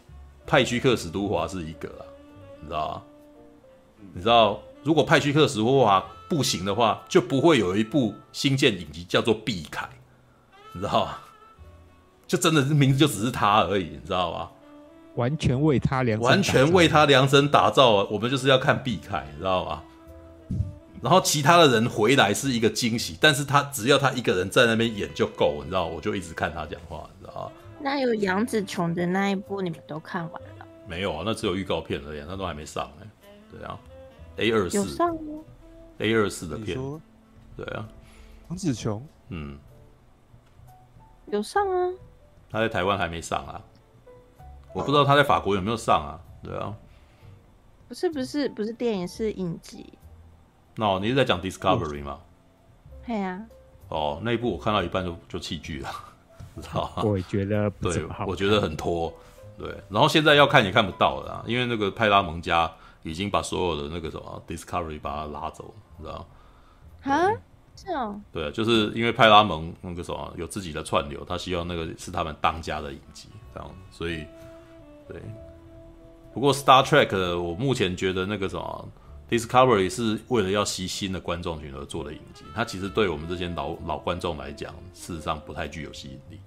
派屈克史都华是一个啊，你知道吗？你知道，如果派屈克史都华不行的话，就不会有一部新建影集叫做碧凯，你知道吗？就真的是名字就只是他而已，你知道吗？完全为他量身，完全为他量身打造，我们就是要看碧凯，你知道吗？然后其他的人回来是一个惊喜，但是他只要他一个人在那边演就够，你知道，我就一直看他讲话，你知道吗？那有杨紫琼的那一部，你们都看完了？没有啊，那只有预告片而已，那都还没上哎。对啊，A 二四有上吗？A 二四的片，对啊，杨紫琼，嗯，有上啊。他在台湾还没上啊，我不知道他在法国有没有上啊？对啊，不是不是不是电影，是影集。那、no, 你是在讲 Discovery 吗？对呀。哦，那一部我看到一半就就弃剧了，(laughs) 知道吗？我也觉得不对，我觉得很拖。对，然后现在要看也看不到了啊，因为那个派拉蒙家已经把所有的那个什么 Discovery 把它拉走，知道吗？啊，是哦。对，就是因为派拉蒙那个什么有自己的串流，他希望那个是他们当家的影集，这样，所以对。不过 Star Trek 我目前觉得那个什么。Discovery 是为了要吸新的观众群而做的影集，它其实对我们这些老老观众来讲，事实上不太具有吸引力，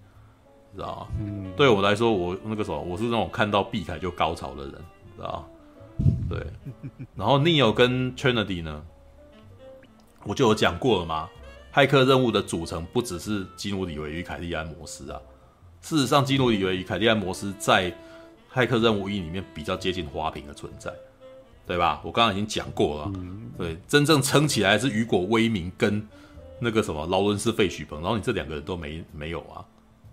知道吗？嗯，对我来说，我那个时候我是那种看到毕凯就高潮的人，知道吗？对，(laughs) 然后 Neo 跟 Trinity 呢，我就有讲过了嘛，骇客任务的组成不只是基努里维与凯利安摩斯啊，事实上基努里维与凯利安摩斯在骇客任务一里面比较接近花瓶的存在。对吧？我刚刚已经讲过了。嗯、对，真正撑起来是雨果·威明跟那个什么劳伦斯·费许鹏，然后你这两个人都没没有啊？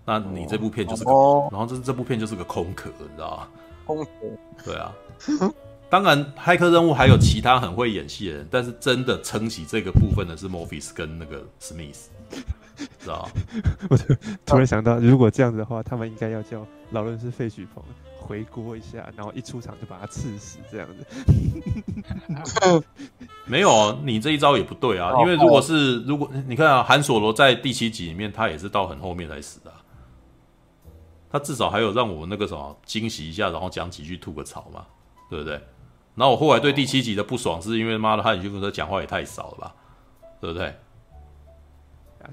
那你这部片就是个，哦、然后这这部片就是个空壳，你知道吗？空壳。对啊。当然，骇客任务还有其他很会演戏的人，但是真的撑起这个部分的是 Morris 跟那个史密斯，知道吗？(laughs) 我就突然想到，如果这样子的话，他们应该要叫劳伦斯·费许彭。回锅一下，然后一出场就把他刺死，这样子。(laughs) 没有啊，你这一招也不对啊。因为如果是如果你看啊，韩索罗在第七集里面，他也是到很后面才死的啊。他至少还有让我那个什么惊喜一下，然后讲几句吐个槽嘛，对不对？然后我后来对第七集的不爽，是因为妈的汉尼逊讲话也太少了吧，对不对？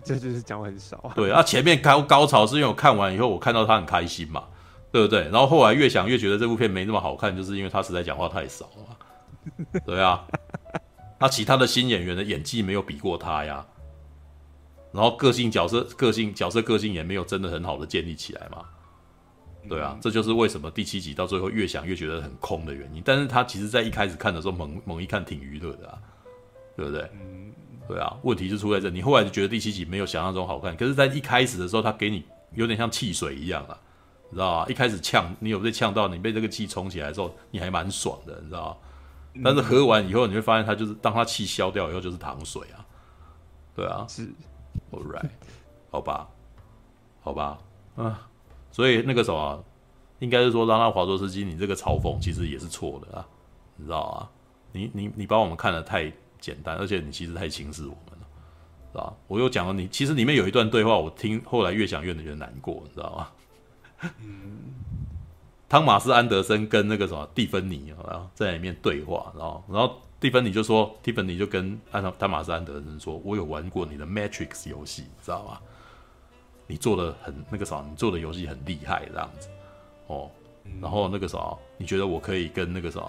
这就是讲话很少啊。对啊，前面高高潮是因为我看完以后，我看到他很开心嘛。对不对？然后后来越想越觉得这部片没那么好看，就是因为他实在讲话太少了。(laughs) 对啊，那其他的新演员的演技没有比过他呀。然后个性角色个性角色个性也没有真的很好的建立起来嘛。对啊，这就是为什么第七集到最后越想越觉得很空的原因。但是他其实在一开始看的时候猛猛一看挺娱乐的啊，对不对？对啊，问题就出在这，你后来就觉得第七集没有想象中好看，可是，在一开始的时候，他给你有点像汽水一样啊。你知道吧？一开始呛你有被呛到，你被这个气冲起来之后，你还蛮爽的，你知道吧？但是喝完以后，你会发现它就是当它气消掉以后就是糖水啊，对啊，是，All right，好吧，好吧，啊，所以那个什么，应该是说拉纳华多斯基，你这个嘲讽其实也是错的啊，你知道啊？你你你把我们看得太简单，而且你其实太轻视我们了，是吧？我又讲了你，其实里面有一段对话，我听后来越想越觉得难过，你知道吗？嗯，汤马斯安德森跟那个什么蒂芬妮啊，在里面对话，然后，然后蒂芬尼就说，蒂芬尼就跟安汤马斯安德森说，我有玩过你的 Matrix 游戏，你知道吗？你做的很那个啥，你做的游戏很厉害，这样子，哦，然后那个啥，你觉得我可以跟那个啥，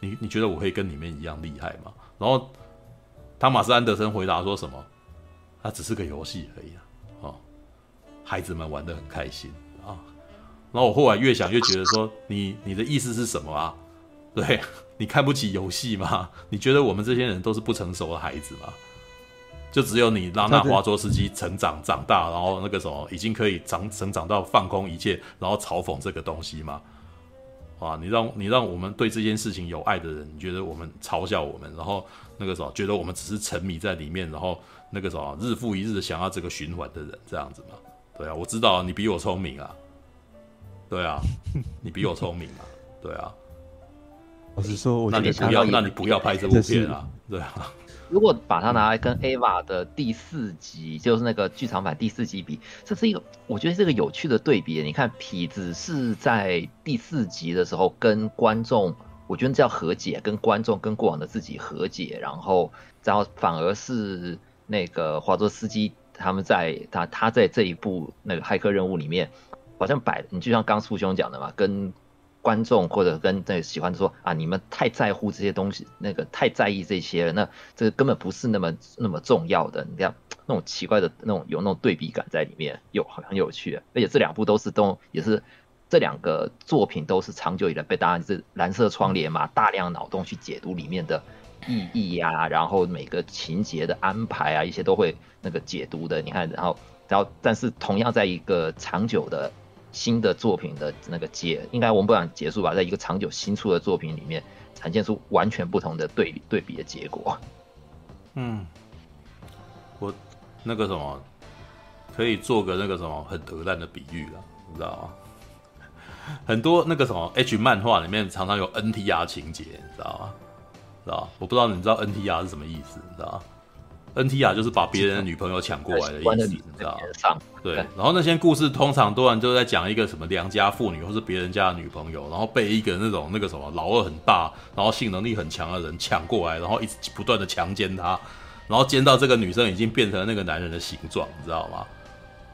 你你觉得我可以跟里面一样厉害吗？然后汤马斯安德森回答说什么？它只是个游戏而已啊，哦，孩子们玩得很开心。然后我后来越想越觉得说，你你的意思是什么啊？(laughs) 对，你看不起游戏吗？你觉得我们这些人都是不成熟的孩子吗？就只有你拉那华卓斯基成长长大，然后那个什么已经可以长成长到放空一切，然后嘲讽这个东西吗？啊，你让你让我们对这件事情有爱的人，你觉得我们嘲笑我们，然后那个什么觉得我们只是沉迷在里面，然后那个什么日复一日的想要这个循环的人，这样子吗？对啊，我知道你比我聪明啊。对啊，你比我聪明啊！(laughs) 对啊，我是说，那你不要，那你不要拍这部片啊！对啊，如果把它拿来跟 Ava 的第四集，就是那个剧场版第四集比，这是一个我觉得是个有趣的对比。你看，痞子是在第四集的时候跟观众，我觉得这叫和解，跟观众跟过往的自己和解，然后，然后反而是那个华卓斯基他们在他他在这一部那个骇客任务里面。好像摆，你就像刚苏兄讲的嘛，跟观众或者跟那个喜欢说啊，你们太在乎这些东西，那个太在意这些了，那这个根本不是那么那么重要的。你这样那种奇怪的那种有那种对比感在里面，有很有趣。而且这两部都是都也是这两个作品都是长久以来被大家是蓝色窗帘嘛，大量脑洞去解读里面的意义呀、啊，然后每个情节的安排啊，一些都会那个解读的。你看，然后然后但是同样在一个长久的。新的作品的那个结，应该我们不想结束吧，在一个长久新出的作品里面，呈现出完全不同的对对比的结果。嗯，我那个什么，可以做个那个什么很得烂的比喻了，你知道吗？(laughs) 很多那个什么 H 漫画里面常常有 NTR 情节，你知道吗？知道？我不知道你知道 NTR 是什么意思，你知道吗？NTR 就是把别人的女朋友抢过来的意思，你知道吗？对。然后那些故事通常多半都在讲一个什么良家妇女或是别人家的女朋友，然后被一个那种那个什么老二很大，然后性能力很强的人抢过来，然后一直不断的强奸她，然后奸到这个女生已经变成那个男人的形状，你知道吗？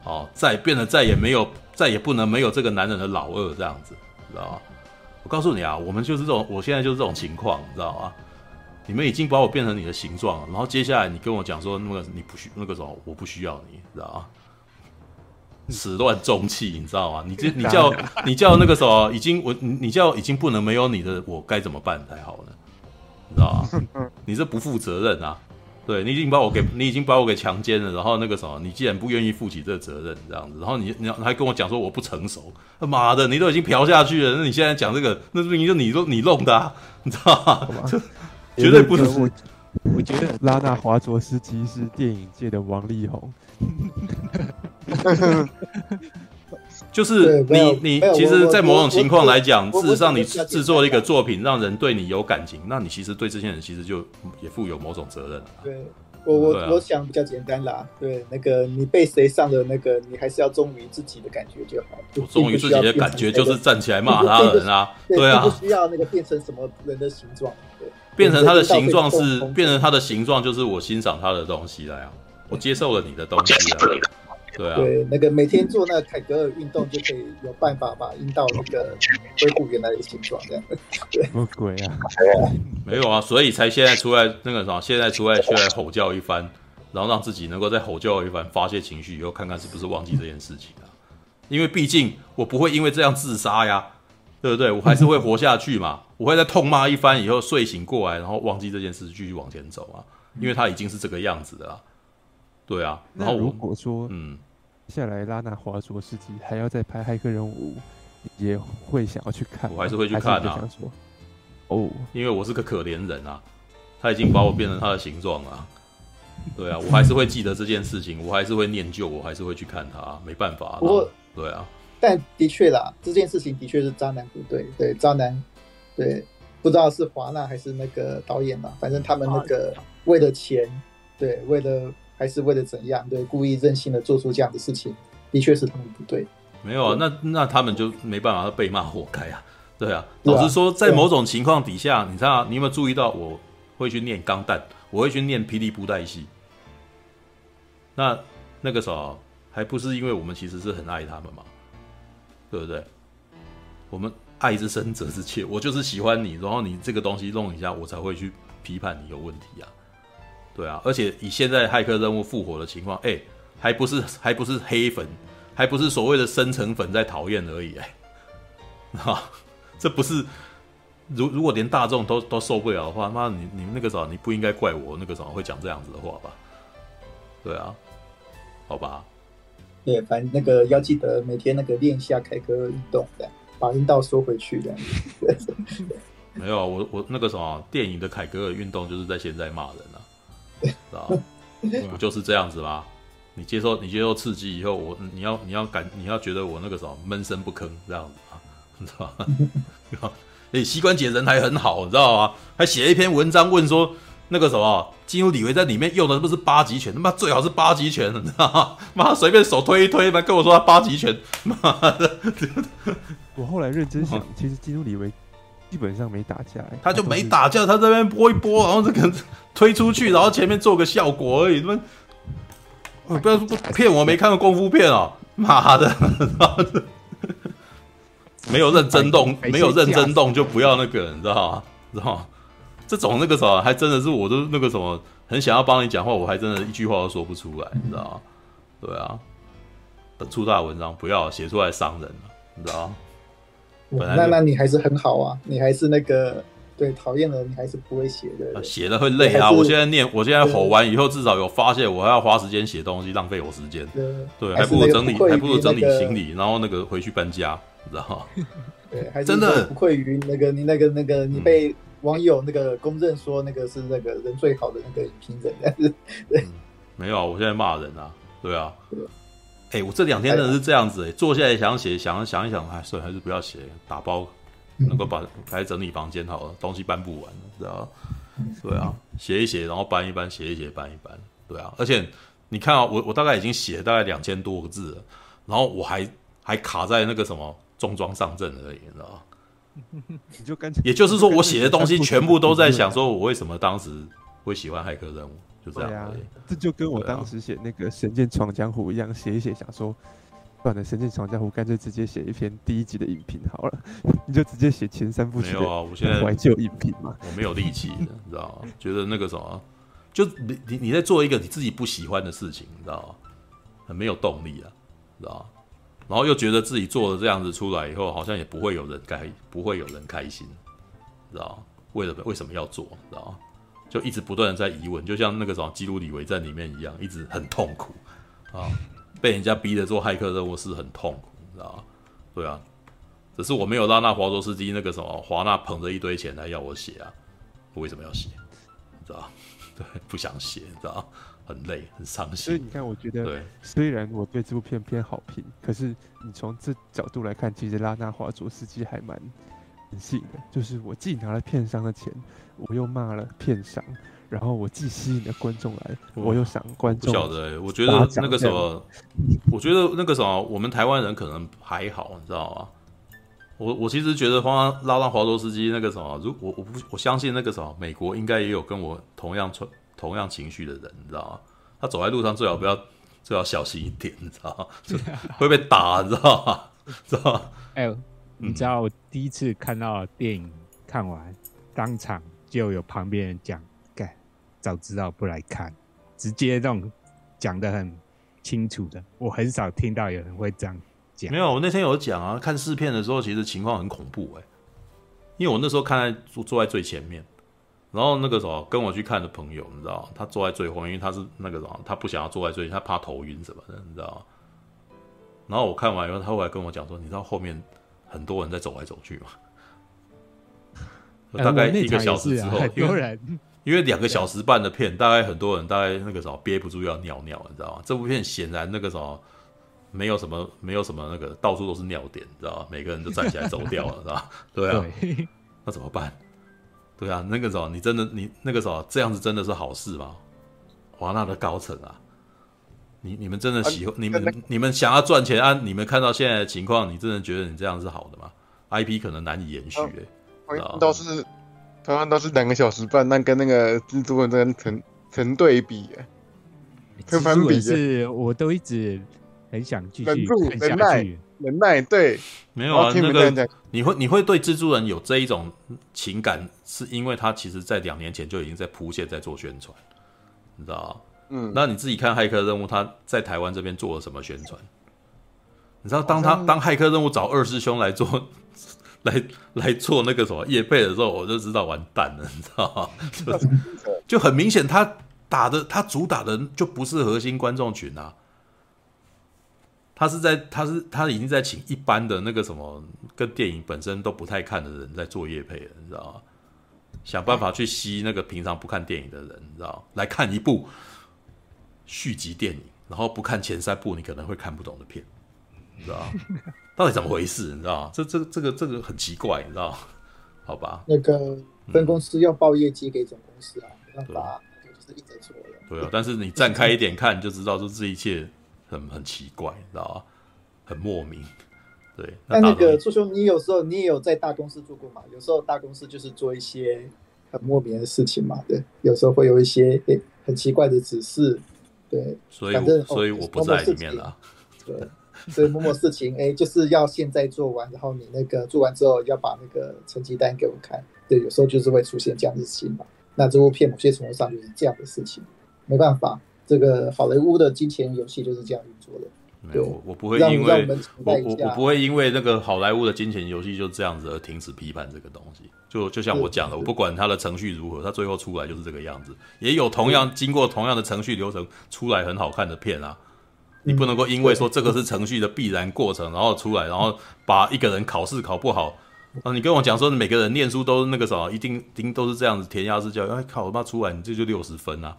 哦，再变得再也没有，再也不能没有这个男人的老二这样子，知道吗？我告诉你啊，我们就是这种，我现在就是这种情况，你知道吗？你们已经把我变成你的形状了，然后接下来你跟我讲说那个你不需那个什么，我不需要你，知道吗？始乱终弃，你知道吗？你这 (laughs) 你叫你叫那个什么，已经我你叫已经不能没有你的我该怎么办才好呢？你知道吗？你这不负责任啊！对，你已经把我给你已经把我给强奸了，然后那个什么，你既然不愿意负起这个责任，这样子，然后你你还跟我讲说我不成熟，他妈的，你都已经嫖下去了，那你现在讲这个，那是你就你弄你弄的，啊，你知道吗？绝对不是，我我觉得拉纳华卓斯基是电影界的王力宏，(laughs) 就是你你其实，在某种情况来讲，事实上你制作了一个作品，让人对你有感情，那你其实对这些人其实就也负有某种责任。对我我我想比较简单啦，对那个你被谁上的那个，你还是要忠于自己的感觉就好。我忠于自己的感觉就是站起来骂 (laughs) 他人啊，对啊，不需要那个变成什么人的形状。变成它的形状是变成它的形状，就是我欣赏它的东西来啊，我接受了你的东西啊，对啊，对，那个每天做那个凯格尔运动就可以有办法把阴道那个恢复原来的形状，这样。(laughs) 对，什么鬼啊？(laughs) 没有啊，所以才现在出来那个什么，现在出来出来吼叫一番，然后让自己能够再吼叫一番，发泄情绪以后，看看是不是忘记这件事情啊？因为毕竟我不会因为这样自杀呀。对不对？我还是会活下去嘛。(laughs) 我会在痛骂一番以后睡醒过来，然后忘记这件事，继续往前走啊。因为他已经是这个样子的啦。对啊。然后如果说，嗯，接下来拉纳华卓世纪还要再拍骇客任务，也会想要去看。我还是会去看啊。哦，因为我是个可怜人啊，他已经把我变成他的形状了。对啊，我还是会记得这件事情，我还是会念旧，我还是会去看他。没办法，我对啊。但的确啦，这件事情的确是渣男不对，对渣男，对不知道是华纳还是那个导演嘛，反正他们那个为了钱，对为了还是为了怎样，对故意任性的做出这样的事情，的确是他们不对。没有啊，那那他们就没办法，被骂活该 (laughs) 啊。对啊，老实说，在某种情况底下，你知道，你有没有注意到，我会去念钢弹，我会去念霹雳布袋戏。那那个时候还不是因为我们其实是很爱他们嘛？对不对？我们爱之深责之切，我就是喜欢你，然后你这个东西弄一下，我才会去批判你有问题啊。对啊，而且以现在骇客任务复活的情况，哎，还不是还不是黑粉，还不是所谓的深层粉在讨厌而已，哎，啊，(laughs) 这不是如如果连大众都都受不了的话，妈，你你们那个时候你不应该怪我那个时候会讲这样子的话吧？对啊，好吧。对，反正那个要记得每天那个练一下凯格尔运动，这样把阴道缩回去这样。(laughs) 没有，我我那个什么电影的凯格尔运动就是在现在骂人啊，知道吧？不就是这样子吗？你接受你接受刺激以后，我你要你要感你要觉得我那个什么闷声不吭这样子啊，你知道吗？(laughs) 哎，膝关节人还很好，你知道吗？还写一篇文章问说。那个什么，基努李维在里面用的不是八极拳，他妈最好是八极拳，你知道吗？妈随便手推一推，妈跟我说他八极拳，妈的！(laughs) 我后来认真想，其实基努李维基本上没打架，他就没打架，他这边拨一拨，然后这个推出去，然后前面做个效果而已。他妈，不要骗我，没看过功夫片哦，(laughs) 妈的！(laughs) 没有认真动，没有认真动就不要那个，你知道吗？知道吗？这种那个什么，还真的是我都那个什么，很想要帮你讲话，我还真的一句话都说不出来，你知道吗？对啊，出大文章不要写出来伤人了，你知道吗？那那你还是很好啊，你还是那个对讨厌的，你还是不会写的。写的会累啊！我现在念，我现在吼完以后，至少有发现，我还要花时间写东西，浪费我时间。对，还不如整理，还不如整理行李，然后那个回去搬家，你知道吗？对，还真的不愧于那个你那个那个你被。网友那个公认说那个是那个人最好的那个影评人，但是对、嗯，没有啊，我现在骂人啊，对啊，哎、欸，我这两天真的是这样子、欸，哎，坐下来想写，想想一想，哎，算了还是不要写，打包，能够把来整理房间好了，东西搬不完，知道吗？对啊，写一写，然后搬一搬，写一写，搬一搬，对啊，而且你看啊，我我大概已经写了大概两千多个字了，然后我还还卡在那个什么重装上阵而已，你知道吗？(laughs) 你就干脆，也就是说，我写的东西全部都在想说，我为什么当时会喜欢骇客任务，就这样。这就跟我当时写那个《神剑闯江湖》一样，写一写想说。算了，《神剑闯江湖》干脆直接写一篇第一集的影评好了，(laughs) 你就直接写前三部曲。没有啊，我现在怀旧影评嘛，我没有力气，你知道吗？觉得那个什么，就你你你在做一个你自己不喜欢的事情，你知道吗？很没有动力啊，知道吗？然后又觉得自己做了这样子出来以后，好像也不会有人开，不会有人开心，知道吗？为了为什么要做，知道？就一直不断的在疑问，就像那个什么《基鲁里维战》里面一样，一直很痛苦啊。被人家逼着做骇客任务是很痛苦，知道吗？对啊，只是我没有拉纳华卓斯基那个什么华纳捧着一堆钱来要我写啊，我为什么要写？知道？对，(laughs) 不想写，知道？很累，很伤心。所以你看，我觉得，对，虽然我对这部片偏好评，可是你从这角度来看，其实拉纳华卓斯基还蛮人性的，就是我既拿了片商的钱，我又骂了片商。然后我既吸引了观众来，我又想观众。不晓得、欸，我觉得那个什么，我觉得那个什么，我们台湾人可能还好，你知道吗？我我其实觉得，方拉拉华多斯基那个什么，如我我不我相信那个什么，美国应该也有跟我同样同样情绪的人，你知道吗？他走在路上最好不要最好小心一点，(laughs) 你知道吗？(laughs) 会被打，你知道吗？(laughs) 知道吗？哎呦，你知道我第一次看到电影看完，当场就有旁边人讲。早知道不来看，直接这种讲的很清楚的，我很少听到有人会这样讲。没有，我那天有讲啊，看试片的时候，其实情况很恐怖哎、欸，因为我那时候看在坐坐在最前面，然后那个时候跟我去看的朋友，你知道，他坐在最后面，因为他是那个什么，他不想要坐在最，他怕头晕什么的，你知道。然后我看完以后，他后来跟我讲说，你知道后面很多人在走来走去吗？大概一个小时之后。因为两个小时半的片，大概很多人大概那个时候憋不住要尿尿，你知道吗？这部片显然那个时候没有什么，没有什么那个到处都是尿点，你知道吗？每个人都站起来走掉了，是吧？对啊，(laughs) 那怎么办？对啊，那个时候你真的你那个时候这样子真的是好事吗？华纳的高层啊，你你们真的喜欢、啊、你们你们想要赚钱啊？你们看到现在的情况，你真的觉得你这样是好的吗？IP 可能难以延续、欸，哎，倒是。同样都是两个小时半，那跟那个蜘蛛人真的成成对比，成反比。是，我都一直很想继续看下去。忍耐，忍耐，对，没有啊。那个你会你会对蜘蛛人有这一种情感，是因为他其实在两年前就已经在铺线，在做宣传，你知道吗？嗯。那你自己看《骇客任务》，他在台湾这边做了什么宣传？你知道，当他当骇客任务找二师兄来做。(laughs) 来来做那个什么夜配的时候，我就知道完蛋了，你知道吗？就，(laughs) 就很明显，他打的他主打的就不是核心观众群啊，他是在他是他已经在请一般的那个什么跟电影本身都不太看的人在做业配了，你知道吗？想办法去吸那个平常不看电影的人，你知道来看一部续集电影，然后不看前三部你可能会看不懂的片，你知道吗？(laughs) 到底怎么回事？你知道吗？这、这、这个、这个很奇怪，你知道？好吧。那个分公司要报业绩给总公司啊，没办法，就是一直做的。对啊，但是你站开一点看，就知道说这一切很很奇怪，你知道吗？很莫名。对。那那个朱兄，你有时候你也有在大公司做过嘛？有时候大公司就是做一些很莫名的事情嘛。对，有时候会有一些诶很奇怪的指示。对。所以反正所以我不在里面了。(laughs) 对。所以某某事情，哎、欸，就是要现在做完，然后你那个做完之后要把那个成绩单给我看。对，有时候就是会出现这样的事情嘛。那这部片某些程度上就是这样的事情，没办法，这个好莱坞的金钱游戏就是这样运作的。没有，我不会因为我我我不会因为那个好莱坞的金钱游戏就这样子而停止批判这个东西。就就像我讲的，我不管它的程序如何，它最后出来就是这个样子。也有同样经过同样的程序流程出来很好看的片啊。你不能够因为说这个是程序的必然过程，然后出来，然后把一个人考试考不好，啊，你跟我讲说每个人念书都那个什么，一定一定都是这样子填鸭式教育，哎，考他妈出来你这就六十分啊，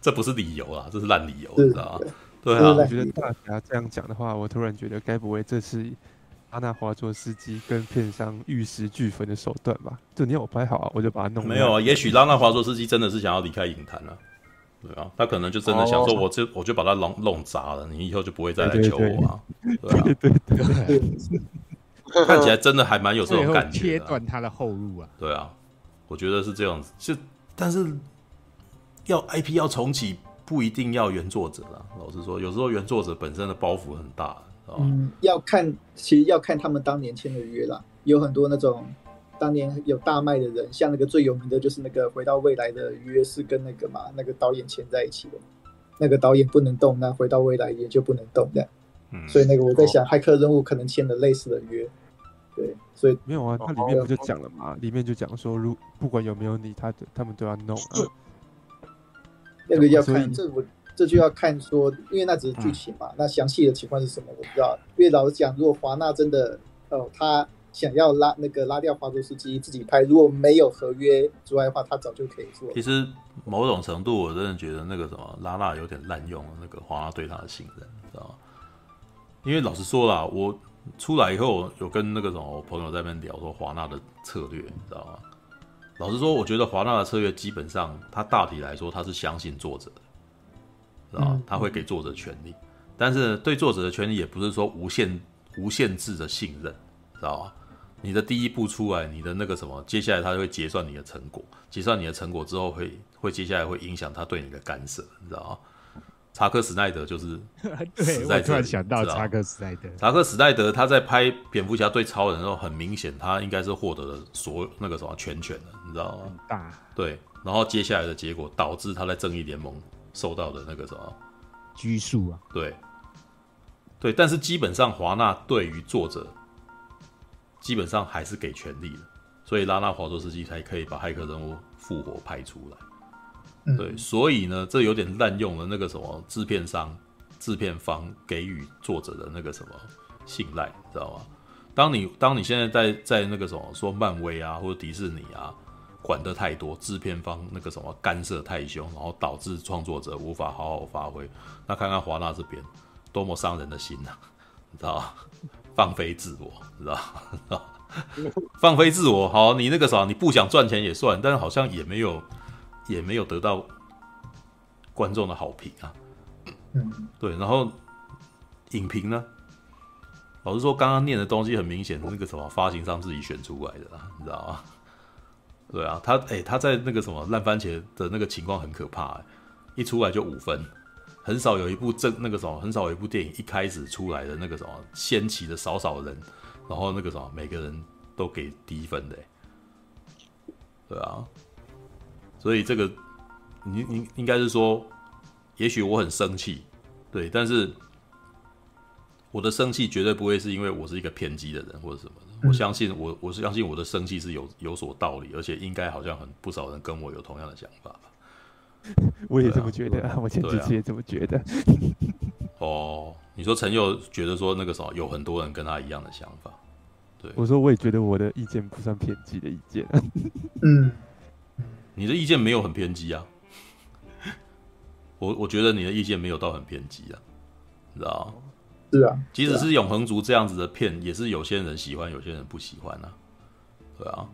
这不是理由啊，这是烂理由，你知道吗？对啊，我觉得大侠这样讲的话，我突然觉得该不会这是阿纳华卓司机跟片商玉石俱焚的手段吧？就你要我拍好啊，我就把它弄。没有啊，也许拉纳华卓司机真的是想要离开影坛了。对啊，他可能就真的想说，我就我就把它弄弄砸了，你以后就不会再来求我啊。对啊，对对 (laughs) 看起来真的还蛮有这种感觉，切断他的后路啊。对啊，我觉得是这样子。就但是要 IP 要重启，不一定要原作者啦。老实说，有时候原作者本身的包袱很大。嗯，要看，其实要看他们当年签的约啦。有很多那种当年有大卖的人，像那个最有名的就是那个《回到未来》的约是跟那个嘛那个导演签在一起的，那个导演不能动，那《回到未来》也就不能动这样。嗯，所以那个我在想，骇客任务可能签了类似的约。对，所以没有啊，它里面不就讲了嘛？里面就讲说，如不管有没有你，他他们都要弄啊。那个要看这我。这就要看说，因为那只是剧情嘛，嗯、那详细的情况是什么我不知道。因为老实讲，如果华纳真的哦，他想要拉那个拉掉华卓斯基自己拍，如果没有合约之外的话，他早就可以做。其实某种程度，我真的觉得那个什么拉纳有点滥用了那个华纳对他的信任，知道吗？因为老实说啦，我出来以后有跟那个什么我朋友在那边聊说华纳的策略，你知道吗？老实说，我觉得华纳的策略基本上，他大体来说他是相信作者的。啊，他会给作者权利，但是对作者的权利也不是说无限无限制的信任，知道吧？你的第一步出来，你的那个什么，接下来他就会结算你的成果，结算你的成果之后会，会会接下来会影响他对你的干涉，你知道吗？查克·史奈德就是 (laughs) 对，我突然想到查克·史奈德，查克·史奈德他在拍蝙蝠侠对超人的时候，很明显他应该是获得了所有那个什么全权的，你知道吗？很大，对，然后接下来的结果导致他在正义联盟。受到的那个什么拘束啊？对，对，但是基本上华纳对于作者基本上还是给权利的，所以拉纳华卓斯基才可以把骇客人物复活拍出来。对，所以呢，这有点滥用了那个什么制片商、制片方给予作者的那个什么信赖，知道吗？当你当你现在在在那个什么说漫威啊或者迪士尼啊。管得太多，制片方那个什么干涉太凶，然后导致创作者无法好好发挥。那看看华纳这边，多么伤人的心呐、(laughs) 你知道吗？放飞自我，你知道吗？(laughs) 放飞自我，好，你那个啥，你不想赚钱也算，但是好像也没有，也没有得到观众的好评啊。嗯，对。然后影评呢？老实说，刚刚念的东西很明显是那个什么发行商自己选出来的，你知道吗？对啊，他哎、欸，他在那个什么烂番茄的那个情况很可怕，欸，一出来就五分，很少有一部正那个什么，很少有一部电影一开始出来的那个什么掀起的少少人，然后那个什么每个人都给低分的，欸，对啊，所以这个你你应该是说，也许我很生气，对，但是我的生气绝对不会是因为我是一个偏激的人或者什么的。我相信我，我是相信我的生气是有有所道理，而且应该好像很不少人跟我有同样的想法吧。(laughs) 我也这么觉得，啊、我前几期也这么觉得。哦，你说陈佑觉得说那个什么，有很多人跟他一样的想法。对，我说我也觉得我的意见不算偏激的意见。嗯，你的意见没有很偏激啊。我我觉得你的意见没有到很偏激啊，你知道吗？是啊，即使是永恒族这样子的片，也是有些人喜欢，有些人不喜欢啊。对啊，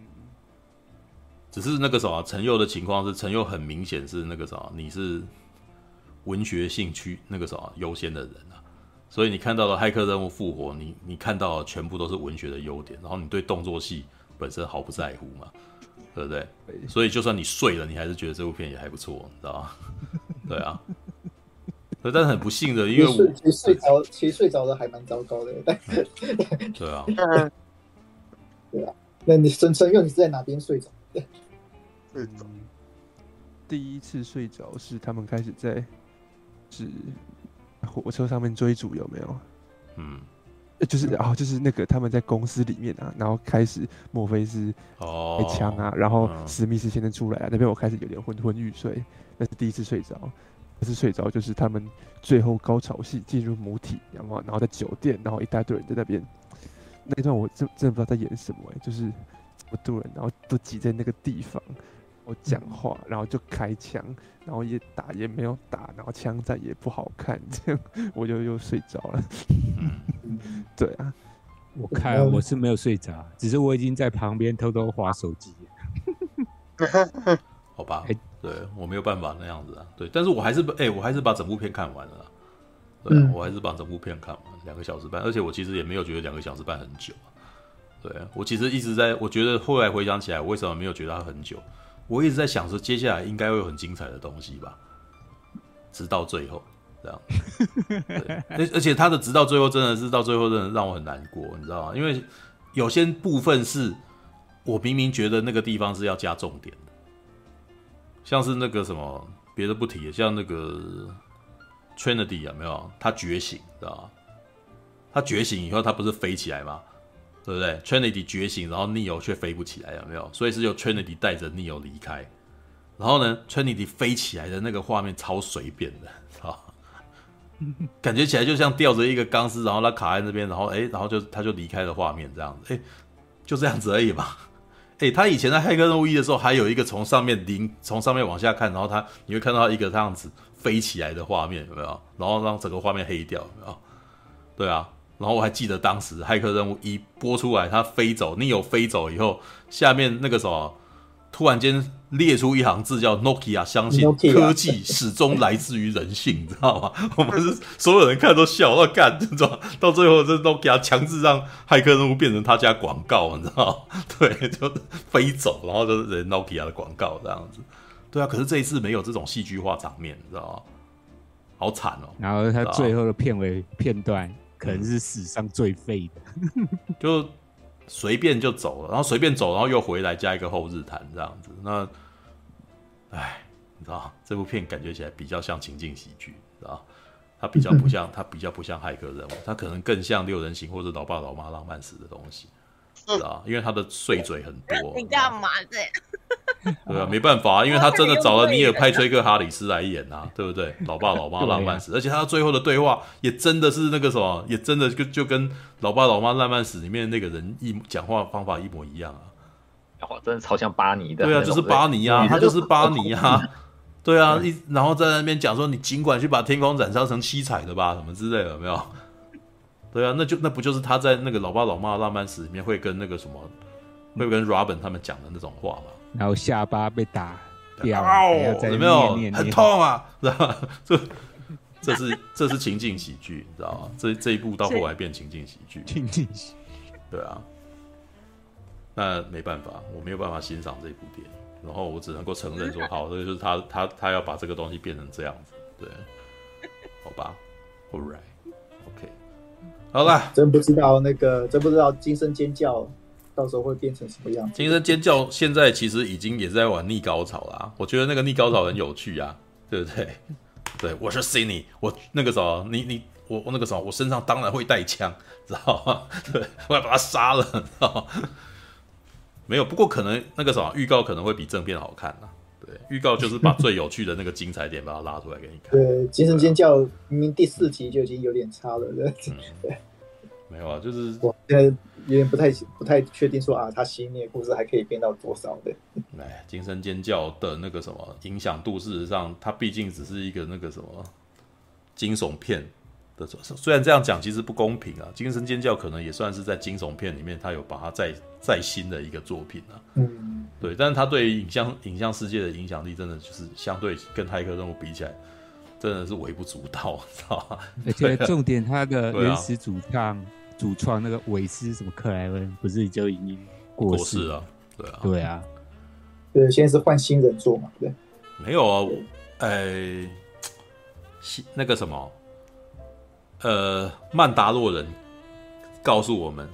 只是那个什么陈佑的情况是，陈佑很明显是那个什么，你是文学兴趣那个什么优先的人啊，所以你看到了《骇客任务》复活，你你看到的全部都是文学的优点，然后你对动作戏本身毫不在乎嘛，对不对？所以就算你睡了，你还是觉得这部片也还不错，你知道吗？(laughs) 对啊。但是很不幸的，因为我其实睡着，其实睡着的还蛮糟糕的。但 (laughs) 对啊，(laughs) 对啊，那你陈陈佑，你是在哪边睡着？睡着。第一次睡着是他们开始在是火车上面追逐，有没有？嗯，就是哦，就是那个他们在公司里面啊，然后开始莫非是哦开枪啊，然后史密斯先生出来啊，那边我开始有点昏昏欲睡，那是第一次睡着。不是睡着，就是他们最后高潮戏进入母体，然后然后在酒店，然后一大堆人在那边，那一段我真真的不知道在演什么哎、欸，就是这么多人，然后都挤在那个地方，我讲话，然后就开枪，然后也打也没有打，然后枪战也不好看，这样 (laughs) 我就又睡着了。(laughs) 对啊，我看我是没有睡着，只是我已经在旁边偷偷划手机。(laughs) 好吧。对我没有办法那样子啊，对，但是我还是哎、欸，我还是把整部片看完了，对、啊，我还是把整部片看完，两个小时半，而且我其实也没有觉得两个小时半很久啊，对，我其实一直在，我觉得后来回想起来，我为什么没有觉得它很久？我一直在想说，接下来应该会有很精彩的东西吧，直到最后这样，(laughs) 而而且他的直到最后真的是到最后真的让我很难过，你知道吗？因为有些部分是我明明觉得那个地方是要加重点的。像是那个什么，别的不提，像那个 Trinity 有没有？他觉醒，知道吗？他觉醒以后，他不是飞起来吗？对不对？Trinity 觉醒，然后 Neo 却飞不起来，有没有？所以是由 Trinity 带着 Neo 离开。然后呢，Trinity 飞起来的那个画面超随便的，知道吗？感觉起来就像吊着一个钢丝，然后他卡在那边，然后哎，然后就他就离开了画面，这样子，哎，就这样子而已嘛。哎、他以前在《骇客任务一》的时候，还有一个从上面零从上面往下看，然后他你会看到一个这样子飞起来的画面，有没有？然后让整个画面黑掉，有没有？对啊。然后我还记得当时《骇客任务一》播出来，他飞走，你有飞走以后，下面那个什么？突然间列出一行字，叫 “Nokia 相信科技始终来自于人性”，你知道吗？我们是所有人看都笑，要干，你知道？到最后，这 Nokia 强制让骇客任务变成他家广告，你知道？(laughs) 对，就飞走，然后就是人 Nokia 的广告这样子。对啊，可是这一次没有这种戏剧化场面，你知道吗？好惨哦。然后他最后的片尾片段可能是史上最废的，(laughs) 就。随便就走了，然后随便走，然后又回来加一个后日谈这样子。那，哎，你知道这部片感觉起来比较像情境喜剧，知道它比较不像，(laughs) 它比较不像骇客任务，它可能更像六人行或者老爸老妈浪漫史的东西，知道因为他的碎嘴很多。(laughs) 你干嘛这 (laughs) 对啊，没办法，因为他真的找了尼尔派崔克哈里斯来演啊，(laughs) 对不对？老爸老妈浪漫史，而且他最后的对话也真的是那个什么，也真的就就跟老爸老妈浪漫史里面那个人一讲话方法一模一样啊！哇，真的超像巴尼的。对啊，就是巴尼啊，他就是巴尼啊。对啊，一然后在那边讲说，你尽管去把天空染烧成七彩的吧，什么之类的，有没有？对啊，那就那不就是他在那个老爸老妈浪漫史里面会跟那个什么，会跟 Robin 他们讲的那种话吗？然后下巴被打掉，有没有很痛啊？知道吗？(laughs) 这这是这是情境喜剧，你知道吗？这这一部到后来变情境喜剧，情境喜，对啊。那没办法，我没有办法欣赏这部电影，然后我只能够承认说，好，这个就是他他他要把这个东西变成这样子，对，好吧，All right，OK，好了，真不知道那个，真不知道惊声尖叫。到时候会变成什么样子？惊声尖叫现在其实已经也在玩逆高潮啦、啊。我觉得那个逆高潮很有趣啊，对不对？对，我是 Sydney，我那个什么，你你我我那个什么，我身上当然会带枪，知道吗？对，(laughs) 我要把他杀了，知道吗？没有，不过可能那个什么预告可能会比正片好看啊。对，预告就是把最有趣的那个精彩点把它拉出来给你看。(laughs) 对，惊声尖叫明明第四集就已经有点差了，对。嗯、对没有啊，就是我现在有点不太不太确定说啊，他新的故事还可以变到多少的？哎，惊声尖叫的那个什么影响度，事实上它毕竟只是一个那个什么惊悚片的，虽然这样讲其实不公平啊。精神尖叫可能也算是在惊悚片里面，他有把它再再新的一个作品啊。嗯，对，但是他对于影像影像世界的影响力，真的就是相对跟骇客任务比起来，真的是微不足道，(laughs) 知道吧？而且重点，他的原始主唱。主创那个韦斯什么克莱恩不是就已经过世了？对啊，对啊，对，现在是换新人做嘛？对，没有啊，我哎，那个什么，呃，曼达洛人告诉我们，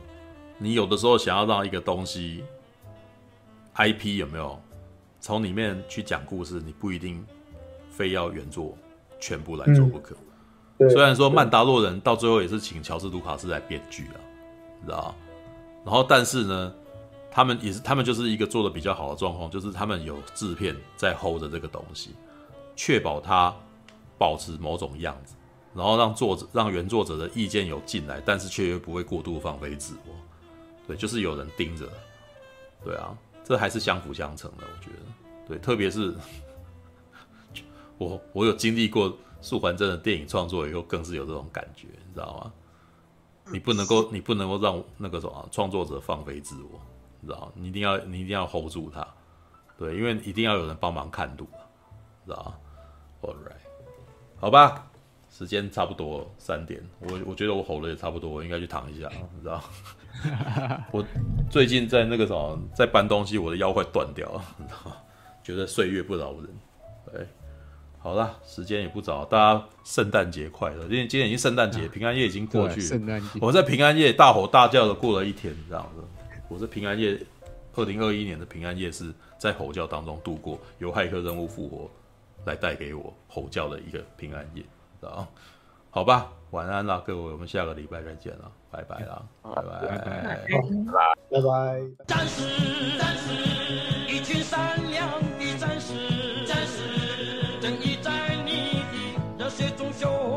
你有的时候想要让一个东西 IP 有没有从里面去讲故事，你不一定非要原作全部来做不可。嗯虽然说曼达洛人到最后也是请乔治卢卡斯来编剧了，你知道？然后但是呢，他们也是他们就是一个做的比较好的状况，就是他们有制片在 hold 着这个东西，确保它保持某种样子，然后让作者让原作者的意见有进来，但是却又不会过度放飞自我。对，就是有人盯着。对啊，这还是相辅相成的，我觉得。对，特别是 (laughs) 我我有经历过。素环真的电影创作以后，更是有这种感觉，你知道吗？你不能够，你不能够让那个什么创作者放飞自我，你知道吗？你一定要，你一定要 hold 住他，对，因为一定要有人帮忙看度，知道吗？All right，好吧，时间差不多三点，我我觉得我吼的也差不多，我应该去躺一下，你知道？(laughs) 我最近在那个什么，在搬东西，我的腰快断掉了，你知道？觉得岁月不饶人，对。好了，时间也不早，大家圣诞节快乐！因为今天已经圣诞节，平安夜已经过去了。圣诞节，我在平安夜大吼大叫的过了一天，这样子。我在平安夜，二零二一年的平安夜是在吼叫当中度过，由骇客任务复活来带给我吼叫的一个平安夜，走，好吧，晚安了，各位，我们下个礼拜再见了，拜拜了，拜拜。拜拜。战士，战士，一群善良的战士。战士，正义在你的热血中消亡。